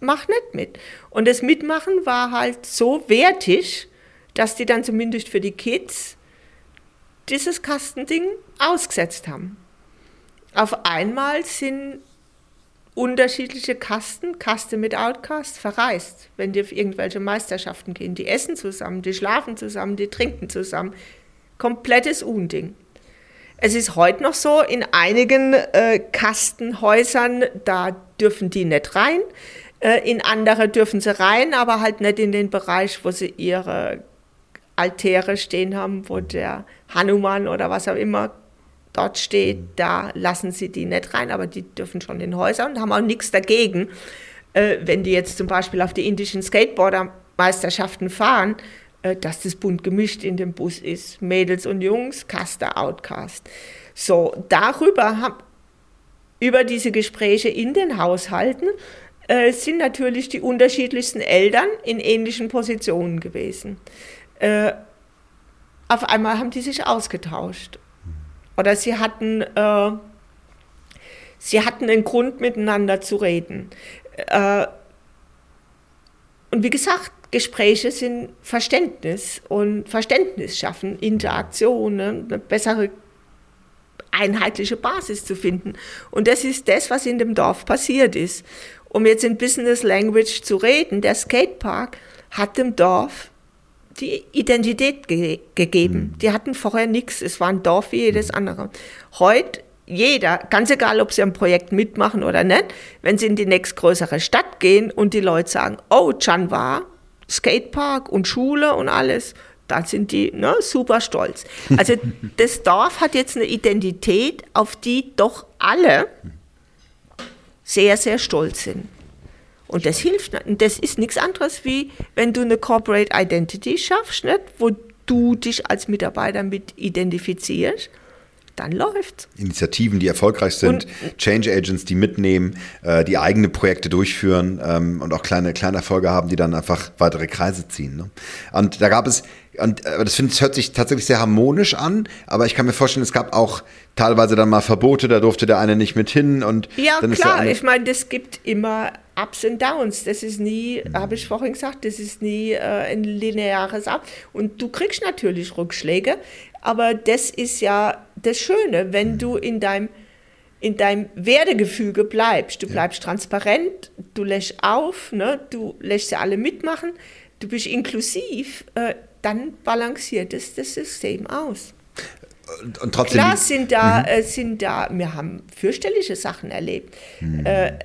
mach nicht mit. Und das Mitmachen war halt so wertig, dass die dann zumindest für die Kids dieses Kastending ausgesetzt haben. Auf einmal sind unterschiedliche Kasten, Kaste mit Outcast, verreist, wenn die auf irgendwelche Meisterschaften gehen. Die essen zusammen, die schlafen zusammen, die trinken zusammen. Komplettes Unding. Es ist heute noch so, in einigen äh, Kastenhäusern, da dürfen die nicht rein. Äh, in andere dürfen sie rein, aber halt nicht in den Bereich, wo sie ihre Altäre stehen haben, wo der Hanuman oder was auch immer dort steht, da lassen sie die nicht rein, aber die dürfen schon in Häuser und haben auch nichts dagegen, äh, wenn die jetzt zum Beispiel auf die indischen Skateboarder-Meisterschaften fahren, äh, dass das bunt gemischt in dem Bus ist. Mädels und Jungs, Caster, Outcast. So, darüber haben, über diese Gespräche in den Haushalten äh, sind natürlich die unterschiedlichsten Eltern in ähnlichen Positionen gewesen. Äh, auf einmal haben die sich ausgetauscht oder sie hatten, äh, sie hatten einen Grund, miteinander zu reden. Äh, und wie gesagt, Gespräche sind Verständnis und Verständnis schaffen, Interaktion, ne? eine bessere einheitliche Basis zu finden. Und das ist das, was in dem Dorf passiert ist. Um jetzt in Business Language zu reden, der Skatepark hat dem Dorf die Identität ge gegeben. Mhm. Die hatten vorher nichts. Es war ein Dorf wie jedes mhm. andere. Heute jeder, ganz egal, ob sie am Projekt mitmachen oder nicht, wenn sie in die nächstgrößere Stadt gehen und die Leute sagen, oh, Chanwa, Skatepark und Schule und alles, dann sind die ne, super stolz. Also (laughs) das Dorf hat jetzt eine Identität, auf die doch alle sehr, sehr stolz sind. Und das hilft, und das ist nichts anderes wie, wenn du eine Corporate Identity schaffst, nicht? wo du dich als Mitarbeiter mit identifizierst, dann läuft's. Initiativen, die erfolgreich sind, und, Change Agents, die mitnehmen, äh, die eigene Projekte durchführen ähm, und auch kleine, kleine Erfolge haben, die dann einfach weitere Kreise ziehen. Ne? Und da gab es und äh, das finde ich hört sich tatsächlich sehr harmonisch an, aber ich kann mir vorstellen, es gab auch teilweise dann mal Verbote, da durfte der eine nicht mit hin und ja klar, ich meine, das gibt immer Ups und Downs. Das ist nie, mhm. habe ich vorhin gesagt, das ist nie äh, ein lineares Ab. Und du kriegst natürlich Rückschläge, aber das ist ja das Schöne, wenn mhm. du in deinem in deinem Werdegefüge bleibst. Du bleibst ja. transparent, du lässt auf, ne? du lässt sie alle mitmachen, du bist inklusiv. Äh, dann balanciert es das System aus. Und, und trotzdem Klar sind da, mhm. äh, sind da, wir haben fürchterliche Sachen erlebt. Mhm. Äh,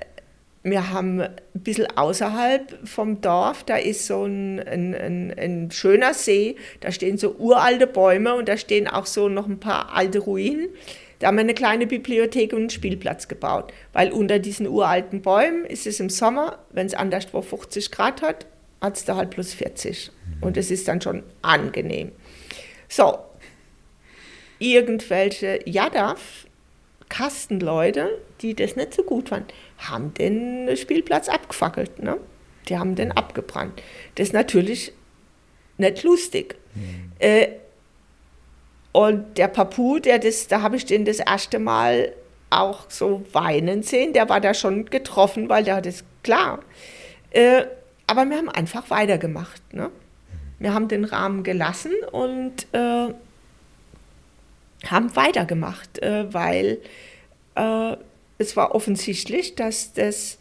wir haben ein bisschen außerhalb vom Dorf, da ist so ein, ein, ein, ein, schöner See, da stehen so uralte Bäume und da stehen auch so noch ein paar alte Ruinen. Da haben wir eine kleine Bibliothek und einen Spielplatz gebaut, weil unter diesen uralten Bäumen ist es im Sommer, wenn es anderswo 50 Grad hat, hat es da halt plus 40. Und es ist dann schon angenehm. So, irgendwelche Jadaf, Kastenleute, die das nicht so gut fanden, haben den Spielplatz abgefackelt. Ne? Die haben den abgebrannt. Das ist natürlich nicht lustig. Mhm. Äh, und der Papu, der das, da habe ich den das erste Mal auch so weinen sehen, der war da schon getroffen, weil der hat es klar. Äh, aber wir haben einfach weitergemacht. Ne? Wir haben den Rahmen gelassen und äh, haben weitergemacht, äh, weil äh, es war offensichtlich, dass das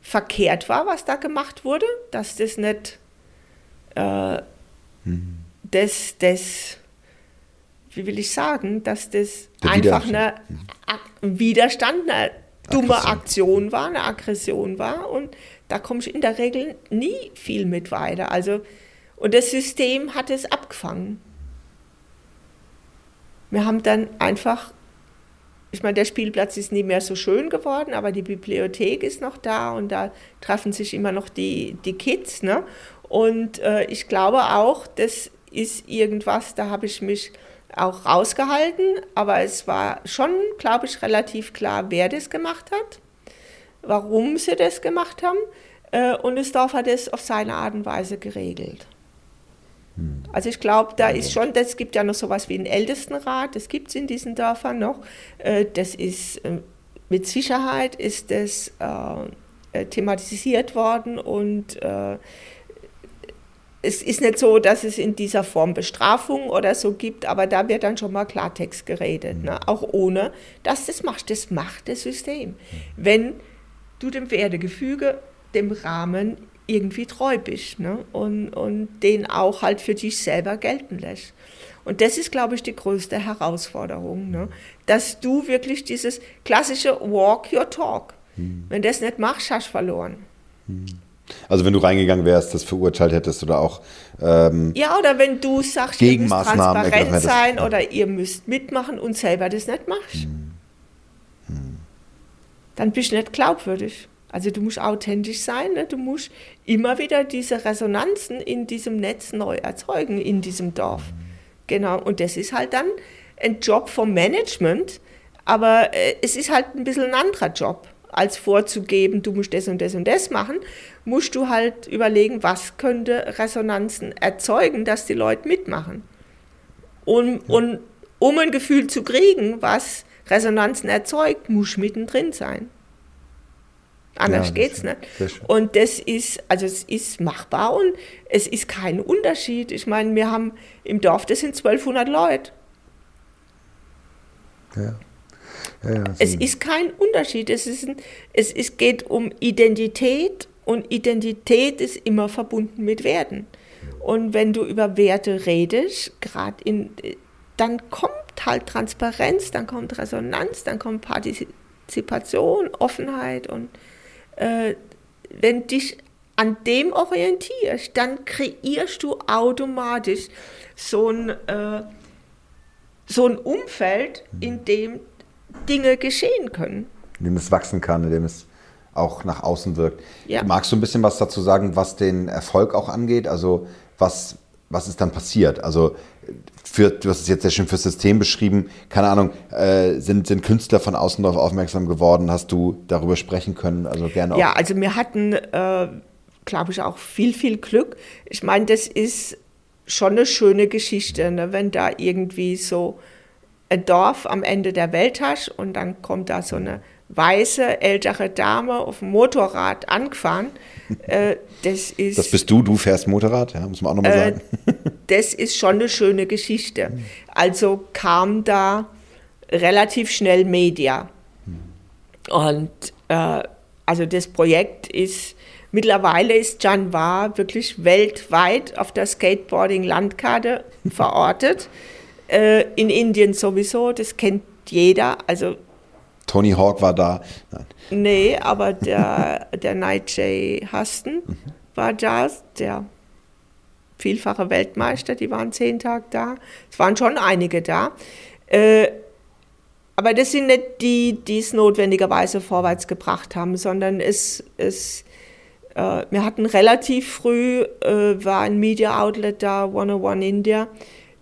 verkehrt war, was da gemacht wurde, dass das nicht äh, mhm. das, das, wie will ich sagen, dass das Der einfach eine, ein Widerstand, eine dumme Aggression. Aktion war, eine Aggression war und da komme ich in der Regel nie viel mit weiter. Also, Und das System hat es abgefangen. Wir haben dann einfach, ich meine, der Spielplatz ist nie mehr so schön geworden, aber die Bibliothek ist noch da und da treffen sich immer noch die, die Kids. Ne? Und äh, ich glaube auch, das ist irgendwas, da habe ich mich auch rausgehalten, aber es war schon, glaube ich, relativ klar, wer das gemacht hat, warum sie das gemacht haben. Äh, und das Dorf hat es auf seine Art und Weise geregelt. Hm. Also ich glaube, da ist schon, es gibt ja noch sowas wie einen Ältestenrat, das gibt es in diesen Dörfern noch. Äh, das ist äh, mit Sicherheit ist das thematisiert worden und es ist nicht so, dass es in dieser Form Bestrafung oder so gibt, aber da wird dann schon mal Klartext geredet, ne? auch ohne, dass das macht. Das macht das System. Wenn du dem Wertegefüge, dem Rahmen irgendwie treu bist ne? und, und den auch halt für dich selber gelten lässt. Und das ist, glaube ich, die größte Herausforderung, ne? dass du wirklich dieses klassische Walk your Talk, hm. wenn das nicht machst, hast du verloren. Hm. Also wenn du reingegangen wärst, das verurteilt hättest oder auch ähm, ja oder wenn du sagst, ihr müsst transparent sein ja. oder ihr müsst mitmachen und selber das nicht machst, hm. Hm. dann bist du nicht glaubwürdig. Also du musst authentisch sein, ne? du musst immer wieder diese Resonanzen in diesem Netz neu erzeugen in diesem Dorf. Genau und das ist halt dann ein Job vom Management, aber äh, es ist halt ein bisschen ein anderer Job als vorzugeben, du musst das und das und das machen, musst du halt überlegen, was könnte Resonanzen erzeugen, dass die Leute mitmachen. Und, ja. und um ein Gefühl zu kriegen, was Resonanzen erzeugt, muss mittendrin sein. Anders ja, geht's nicht. Und das ist, also es ist machbar und es ist kein Unterschied. Ich meine, wir haben im Dorf, das sind 1200 Leute. Ja. Ja, es ist kein Unterschied. Es, ist ein, es ist, geht um Identität und Identität ist immer verbunden mit Werten. Und wenn du über Werte redest, gerade in, dann kommt halt Transparenz, dann kommt Resonanz, dann kommt Partizipation, Offenheit und äh, wenn dich an dem orientierst, dann kreierst du automatisch so ein, äh, so ein Umfeld, in dem Dinge geschehen können. In dem es wachsen kann, in dem es auch nach außen wirkt. Ja. Magst du ein bisschen was dazu sagen, was den Erfolg auch angeht? Also was, was ist dann passiert? Also für, du hast es jetzt sehr schön fürs System beschrieben, keine Ahnung, äh, sind, sind Künstler von außen darauf aufmerksam geworden? Hast du darüber sprechen können? Also gerne auch. Ja, also wir hatten, äh, glaube ich, auch viel, viel Glück. Ich meine, das ist schon eine schöne Geschichte, ne? wenn da irgendwie so ein Dorf am Ende der Welt hast und dann kommt da so eine weiße ältere Dame auf dem Motorrad angefahren. Äh, das ist. Das bist du, du fährst Motorrad, ja, muss man auch nochmal äh, sagen. (laughs) das ist schon eine schöne Geschichte. Also kam da relativ schnell Media. Und äh, also das Projekt ist, mittlerweile ist Janvar wirklich weltweit auf der Skateboarding-Landkarte (laughs) verortet. Äh, in Indien sowieso, das kennt jeder. Also Tony Hawk war da. Nein. Nee, aber der, der Nigel Huston mhm. war da, der vielfache Weltmeister, die waren zehn Tage da. Es waren schon einige da. Äh, aber das sind nicht die, die es notwendigerweise vorwärts gebracht haben, sondern es, es äh, wir hatten relativ früh, äh, war ein Media Outlet da, 101 India,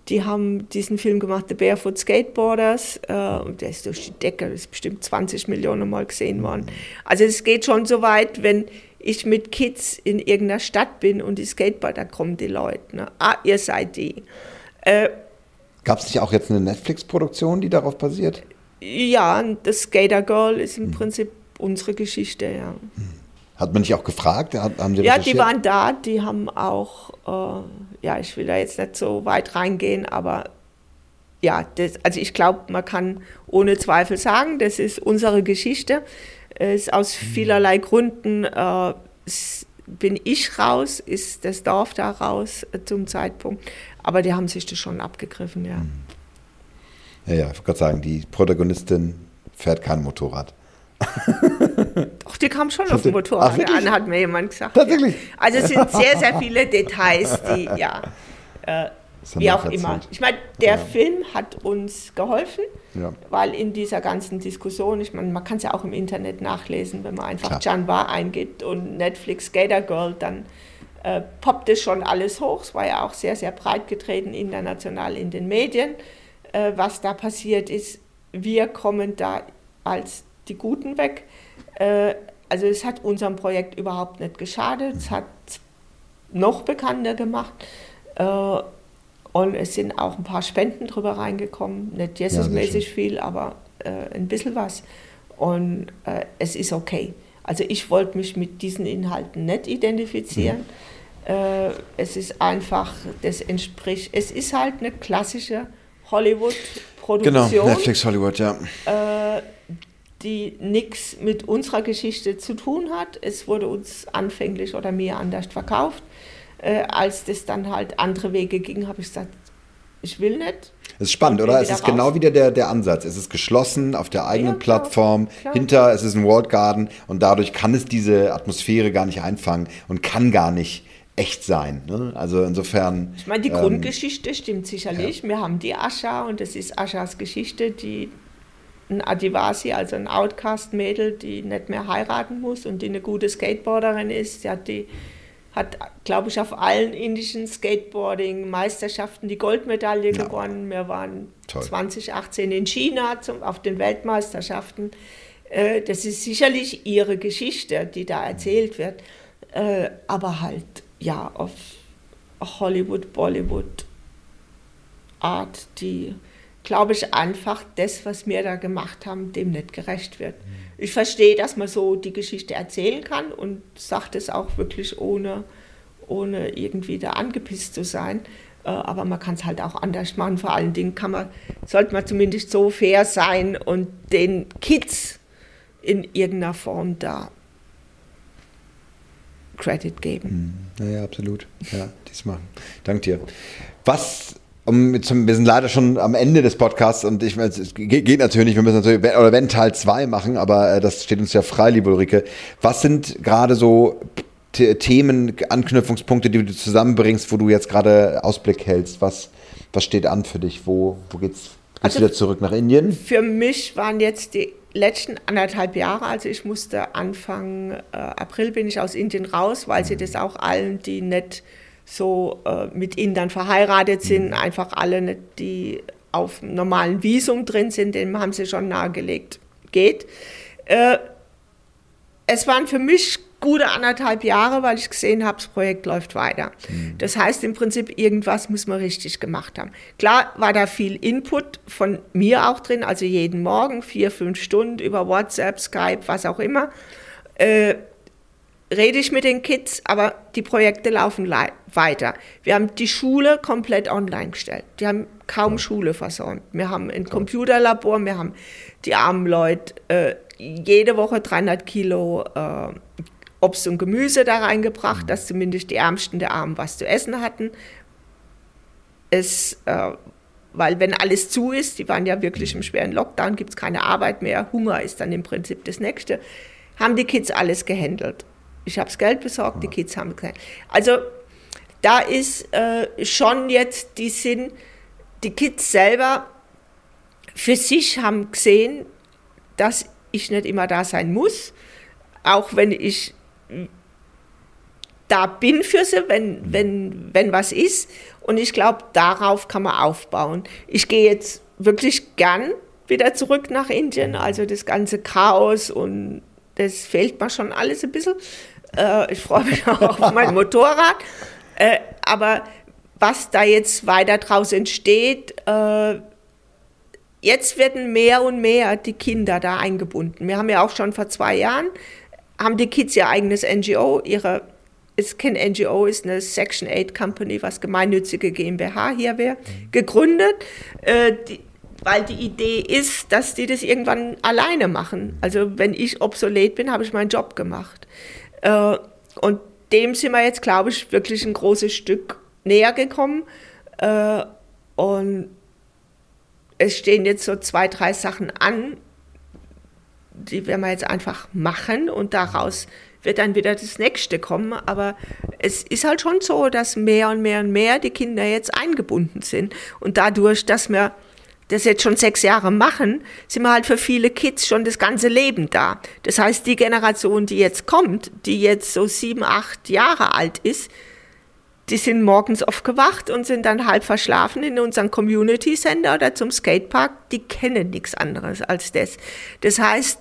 die haben diesen Film gemacht, The Barefoot Skateboarders. Äh, und der ist durch die Decke, das ist bestimmt 20 Millionen Mal gesehen worden. Also es geht schon so weit, wenn ich mit Kids in irgendeiner Stadt bin und die Skateboarder kommen die Leute. Ne? Ah, ihr seid die. Äh, Gab es nicht auch jetzt eine Netflix-Produktion, die darauf basiert? Ja, das Skater Girl ist im hm. Prinzip unsere Geschichte, ja. Hm. Hat man dich auch gefragt? Haben Sie ja, die waren da, die haben auch, äh, ja, ich will da jetzt nicht so weit reingehen, aber ja, das, also ich glaube, man kann ohne Zweifel sagen, das ist unsere Geschichte. Es aus mhm. vielerlei Gründen äh, bin ich raus, ist das Dorf da raus äh, zum Zeitpunkt. Aber die haben sich das schon abgegriffen, ja. Mhm. Ja, ja, ich wollte gerade sagen, die Protagonistin fährt kein Motorrad. (laughs) Doch, die kam schon auf dem Motorrad Ach, an, hat mir jemand gesagt. Tatsächlich? Ja. Also es sind sehr, sehr viele Details, (laughs) die, ja, äh, wie auch immer. Ich meine, der Ja. Film hat uns geholfen, Ja. weil in dieser ganzen Diskussion, ich meine, man kann es ja auch im Internet nachlesen, wenn man einfach Klar. Jan Bar eingibt und Netflix Gator Girl, dann äh, poppt es schon alles hoch. Es war ja auch sehr, sehr breit getreten international in den Medien, äh, was da passiert ist. Wir kommen da als die Guten weg. Äh, also es hat unserem Projekt überhaupt nicht geschadet, es hat noch bekannter gemacht. Äh, und es sind auch ein paar Spenden drüber reingekommen. Nicht Ja, Jesus-mäßig viel, aber äh, ein bisschen was. Und es ist okay. Also ich wollte mich mit diesen Inhalten nicht identifizieren. Äh, es ist einfach, das entspricht, es ist halt eine klassische Genau, Hollywood-Produktion Netflix Hollywood, ja. äh, die nichts mit unserer Geschichte zu tun hat. Es wurde uns anfänglich oder mir anders verkauft. Äh, als das dann halt andere Wege ging, habe ich gesagt, ich will nicht. Es ist spannend, oder? Es ist genau raus. wieder der, der Ansatz. Es ist geschlossen auf der eigenen Ja, klar, Plattform. klar. Hinter, es ist ein World Garden und dadurch kann es diese Atmosphäre gar nicht einfangen und kann gar nicht echt sein. Ne? Also insofern. Ich meine, die ähm, Grundgeschichte stimmt sicherlich. Wir haben die Ascha und das ist Aschas Geschichte, die ein Adivasi, also ein Outcast-Mädel, die nicht mehr heiraten muss und die eine gute Skateboarderin ist. Sie hat, die, hat glaube ich, auf allen indischen Skateboarding-Meisterschaften die Goldmedaille Ja. gewonnen. Wir waren Toll. 2018 in China zum, auf den Weltmeisterschaften. Äh, das ist sicherlich ihre Geschichte, die da erzählt wird. Äh, aber halt, ja, auf Hollywood, Bollywood Art, die, glaube ich, einfach das, was wir da gemacht haben, dem nicht gerecht wird. Ich verstehe, dass man so die Geschichte erzählen kann und sagt es auch wirklich ohne, ohne irgendwie da angepisst zu sein. Äh, Aber man kann es halt auch anders machen. Vor allen Dingen kann man, sollte man zumindest so fair sein und den Kids in irgendeiner Form da Credit geben. Ja, ja, absolut. Ja, diesmal. Dank dir. Was, um, wir sind leider schon am Ende des Podcasts und ich meine, es geht, natürlich nicht, wir müssen natürlich, oder wenn Teil 2 machen, aber äh, das steht uns ja frei, liebe Ulrike. Was sind gerade so Themen, Anknüpfungspunkte, die du zusammenbringst, wo du jetzt gerade Ausblick hältst? Was, was steht an für dich? Wo, wo geht's? Geht's Also- wieder zurück nach Indien? Für mich waren jetzt die letzten anderthalb Jahre, also ich musste Anfang äh, April bin ich aus Indien raus, weil sie das auch allen, die nicht so äh, mit Indern verheiratet sind, einfach alle nicht, die auf normalen Visum drin sind, dem haben sie schon nahegelegt, geht. Äh, es waren für mich gute anderthalb Jahre, weil ich gesehen habe, das Projekt läuft weiter. Das heißt im Prinzip, irgendwas muss man richtig gemacht haben. Klar war da viel Input von mir auch drin, also jeden Morgen vier, fünf Stunden über WhatsApp, Skype, was auch immer. Äh, rede ich mit den Kids, aber die Projekte laufen weiter. Wir haben die Schule komplett online gestellt. Die haben kaum Schule versäumt. Wir haben ein Computerlabor, wir haben die armen Leute äh, jede Woche 300 Kilo äh, Obst und Gemüse da reingebracht, dass zumindest die Ärmsten der Armen was zu essen hatten. Es, äh, weil wenn alles zu ist, die waren ja wirklich im schweren Lockdown, gibt es keine Arbeit mehr, Hunger ist dann im Prinzip das Nächste, haben die Kids alles gehandelt. Ich habe das Geld besorgt, die Kids haben es gehandelt. Also da ist äh, schon jetzt die Sinn, die Kids selber für sich haben gesehen, dass ich nicht immer da sein muss, auch wenn ich da bin für sie, wenn, wenn, wenn was ist. Und ich glaube, darauf kann man aufbauen. Ich gehe jetzt wirklich gern wieder zurück nach Indien. Also das ganze Chaos und das fehlt mir schon alles ein bisschen. Äh, ich freue mich (laughs) auch auf mein Motorrad. Äh, aber was da jetzt weiter draus entsteht, äh, jetzt werden mehr und mehr die Kinder da eingebunden. Wir haben ja auch schon vor zwei Jahren, haben die Kids ihr eigenes NGO, ihre, ist kein NGO, ist eine Section 8 Company, was gemeinnützige GmbH hier wäre, gegründet, äh, die, weil die Idee ist, dass die das irgendwann alleine machen. Also wenn ich obsolet bin, habe ich meinen Job gemacht. Äh, und dem sind wir jetzt, glaube ich, wirklich ein großes Stück näher gekommen. Äh, und es stehen jetzt so zwei, drei Sachen an, die werden wir jetzt einfach machen und daraus wird dann wieder das nächste kommen. Aber es ist halt schon so, dass mehr und mehr und mehr die Kinder jetzt eingebunden sind. Und dadurch, dass wir das jetzt schon sechs Jahre machen, sind wir halt für viele Kids schon das ganze Leben da. Das heißt, die Generation, die jetzt kommt, die jetzt so sieben, acht Jahre alt ist, die sind morgens aufgewacht und sind dann halb verschlafen in unserem Community Center oder zum Skatepark. Die kennen nichts anderes als das. Das heißt,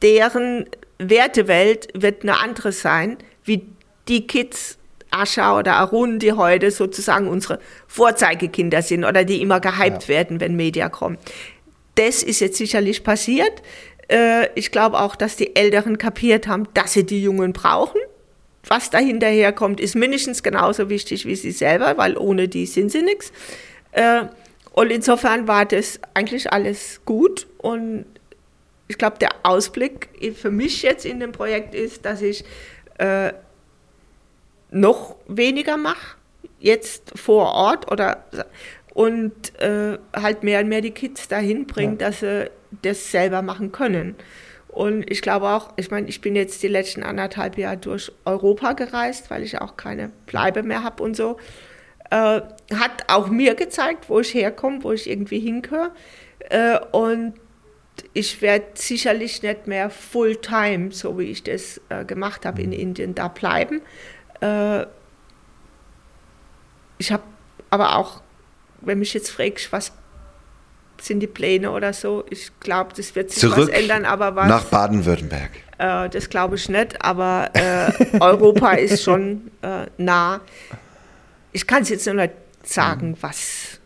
deren Wertewelt wird eine andere sein, wie die Kids Ascha oder Arun, die heute sozusagen unsere Vorzeigekinder sind oder die immer gehypt ja. werden, wenn Media kommen. Das ist jetzt sicherlich passiert. Äh, ich glaube auch, dass die Älteren kapiert haben, dass sie die Jungen brauchen. Was da hinterher kommt, ist mindestens genauso wichtig wie sie selber, weil ohne die sind sie nichts. Äh, und insofern war das eigentlich alles gut und ich glaube, der Ausblick für mich jetzt in dem Projekt ist, dass ich äh, noch weniger mache, jetzt vor Ort oder und äh, halt mehr und mehr die Kids dahin bringt, ja. dass sie das selber machen können. Und ich glaube auch, ich meine, ich bin jetzt die letzten anderthalb Jahre durch Europa gereist, weil ich auch keine Bleibe mehr habe und so. Äh, hat auch mir gezeigt, wo ich herkomme, wo ich irgendwie hingehöre. Äh, und ich werde sicherlich nicht mehr full-time, so wie ich das äh, gemacht habe in Indien, da bleiben. Äh, ich habe aber auch, wenn mich jetzt fragst, was sind die Pläne oder so, ich glaube, das wird sich Zurück was ändern, aber was. Nach Baden-Württemberg. Äh, das glaube ich nicht, aber äh, Europa (laughs) ist schon äh, nah. Ich kann es jetzt noch nicht sagen, was.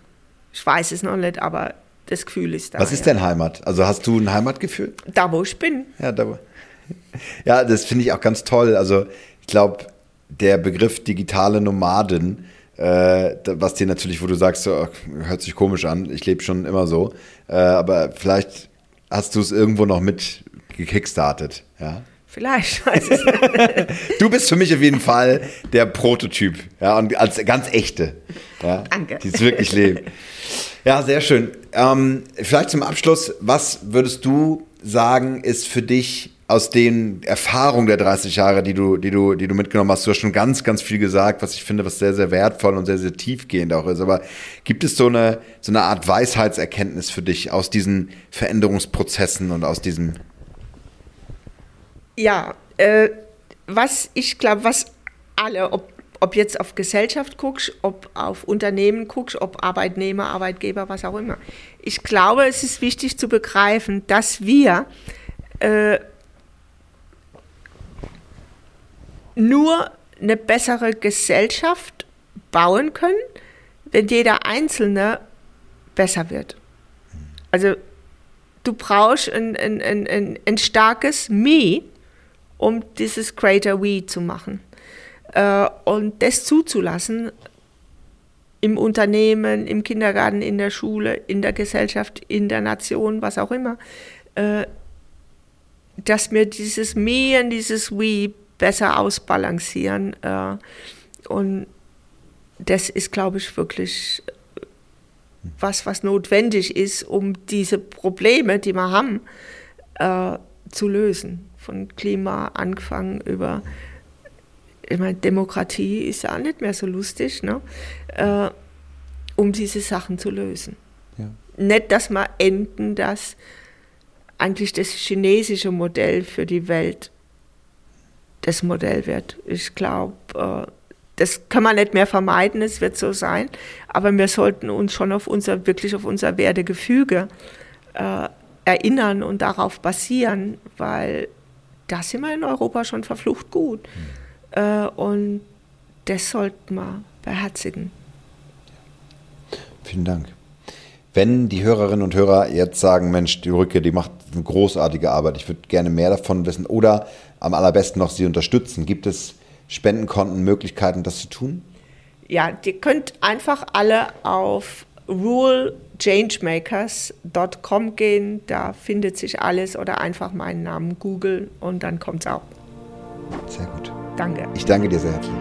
Ich weiß es noch nicht, aber das Gefühl ist da. Was ist denn Heimat? Also hast du ein Heimatgefühl? Da, wo ich bin. Ja, da, wo. (laughs) ja das finde ich auch ganz toll. Also ich glaube, der Begriff digitale Nomaden, äh, was dir natürlich, wo du sagst, so, hört sich komisch an, ich lebe schon immer so, äh, aber vielleicht hast du es irgendwo noch mit gekickstartet, ja? Vielleicht. (laughs) du bist für mich auf jeden Fall der Prototyp, ja, und als ganz echte, ja, Danke. die es wirklich leben. Ja, sehr schön. Ähm, vielleicht zum Abschluss, was würdest du sagen, ist für dich aus den Erfahrungen der 30 Jahre, die du, die du, die du mitgenommen hast, du hast schon ganz, ganz viel gesagt, was ich finde, was sehr, sehr wertvoll und sehr, sehr tiefgehend auch ist. Aber gibt es so eine, so eine Art Weisheitserkenntnis für dich aus diesen Veränderungsprozessen und aus diesem? Ja, äh, was ich glaube, was alle, ob, ob jetzt auf Gesellschaft guckst, ob auf Unternehmen guckst, ob Arbeitnehmer, Arbeitgeber, was auch immer. Ich glaube, es ist wichtig zu begreifen, dass wir äh, nur eine bessere Gesellschaft bauen können, wenn jeder Einzelne besser wird. Also du brauchst ein, ein, ein, ein starkes Me, um dieses Greater We zu machen. Äh, und das zuzulassen im Unternehmen, im Kindergarten, in der Schule, in der Gesellschaft, in der Nation, was auch immer, äh, dass mir dieses Me und dieses We besser ausbalancieren. Äh, und das ist, glaube ich, wirklich was, was notwendig ist, um diese Probleme, die wir haben, äh, zu lösen. Von Klima angefangen über, ich meine, Demokratie ist ja auch nicht mehr so lustig, ne? Äh, um diese Sachen zu lösen. Ja. Nicht, dass wir enden, dass eigentlich das chinesische Modell für die Welt das Modell wird. Ich glaube, äh, das kann man nicht mehr vermeiden, es wird so sein, aber wir sollten uns schon auf unser, wirklich auf unser Wertegefüge äh, erinnern und darauf basieren, weil da sind wir in Europa schon verflucht gut. Mhm. Äh, und das sollten wir beherzigen. Vielen Dank. Wenn die Hörerinnen und Hörer jetzt sagen, Mensch, die Rücke, die macht eine großartige Arbeit, ich würde gerne mehr davon wissen oder am allerbesten noch sie unterstützen, gibt es Spendenkonten, Möglichkeiten, das zu tun? Ja, ihr könnt einfach alle auf rulechangmakers.com gehen, da findet sich alles oder einfach meinen Namen googeln und dann kommt es auch. Sehr gut. Danke. Ich danke dir sehr herzlich.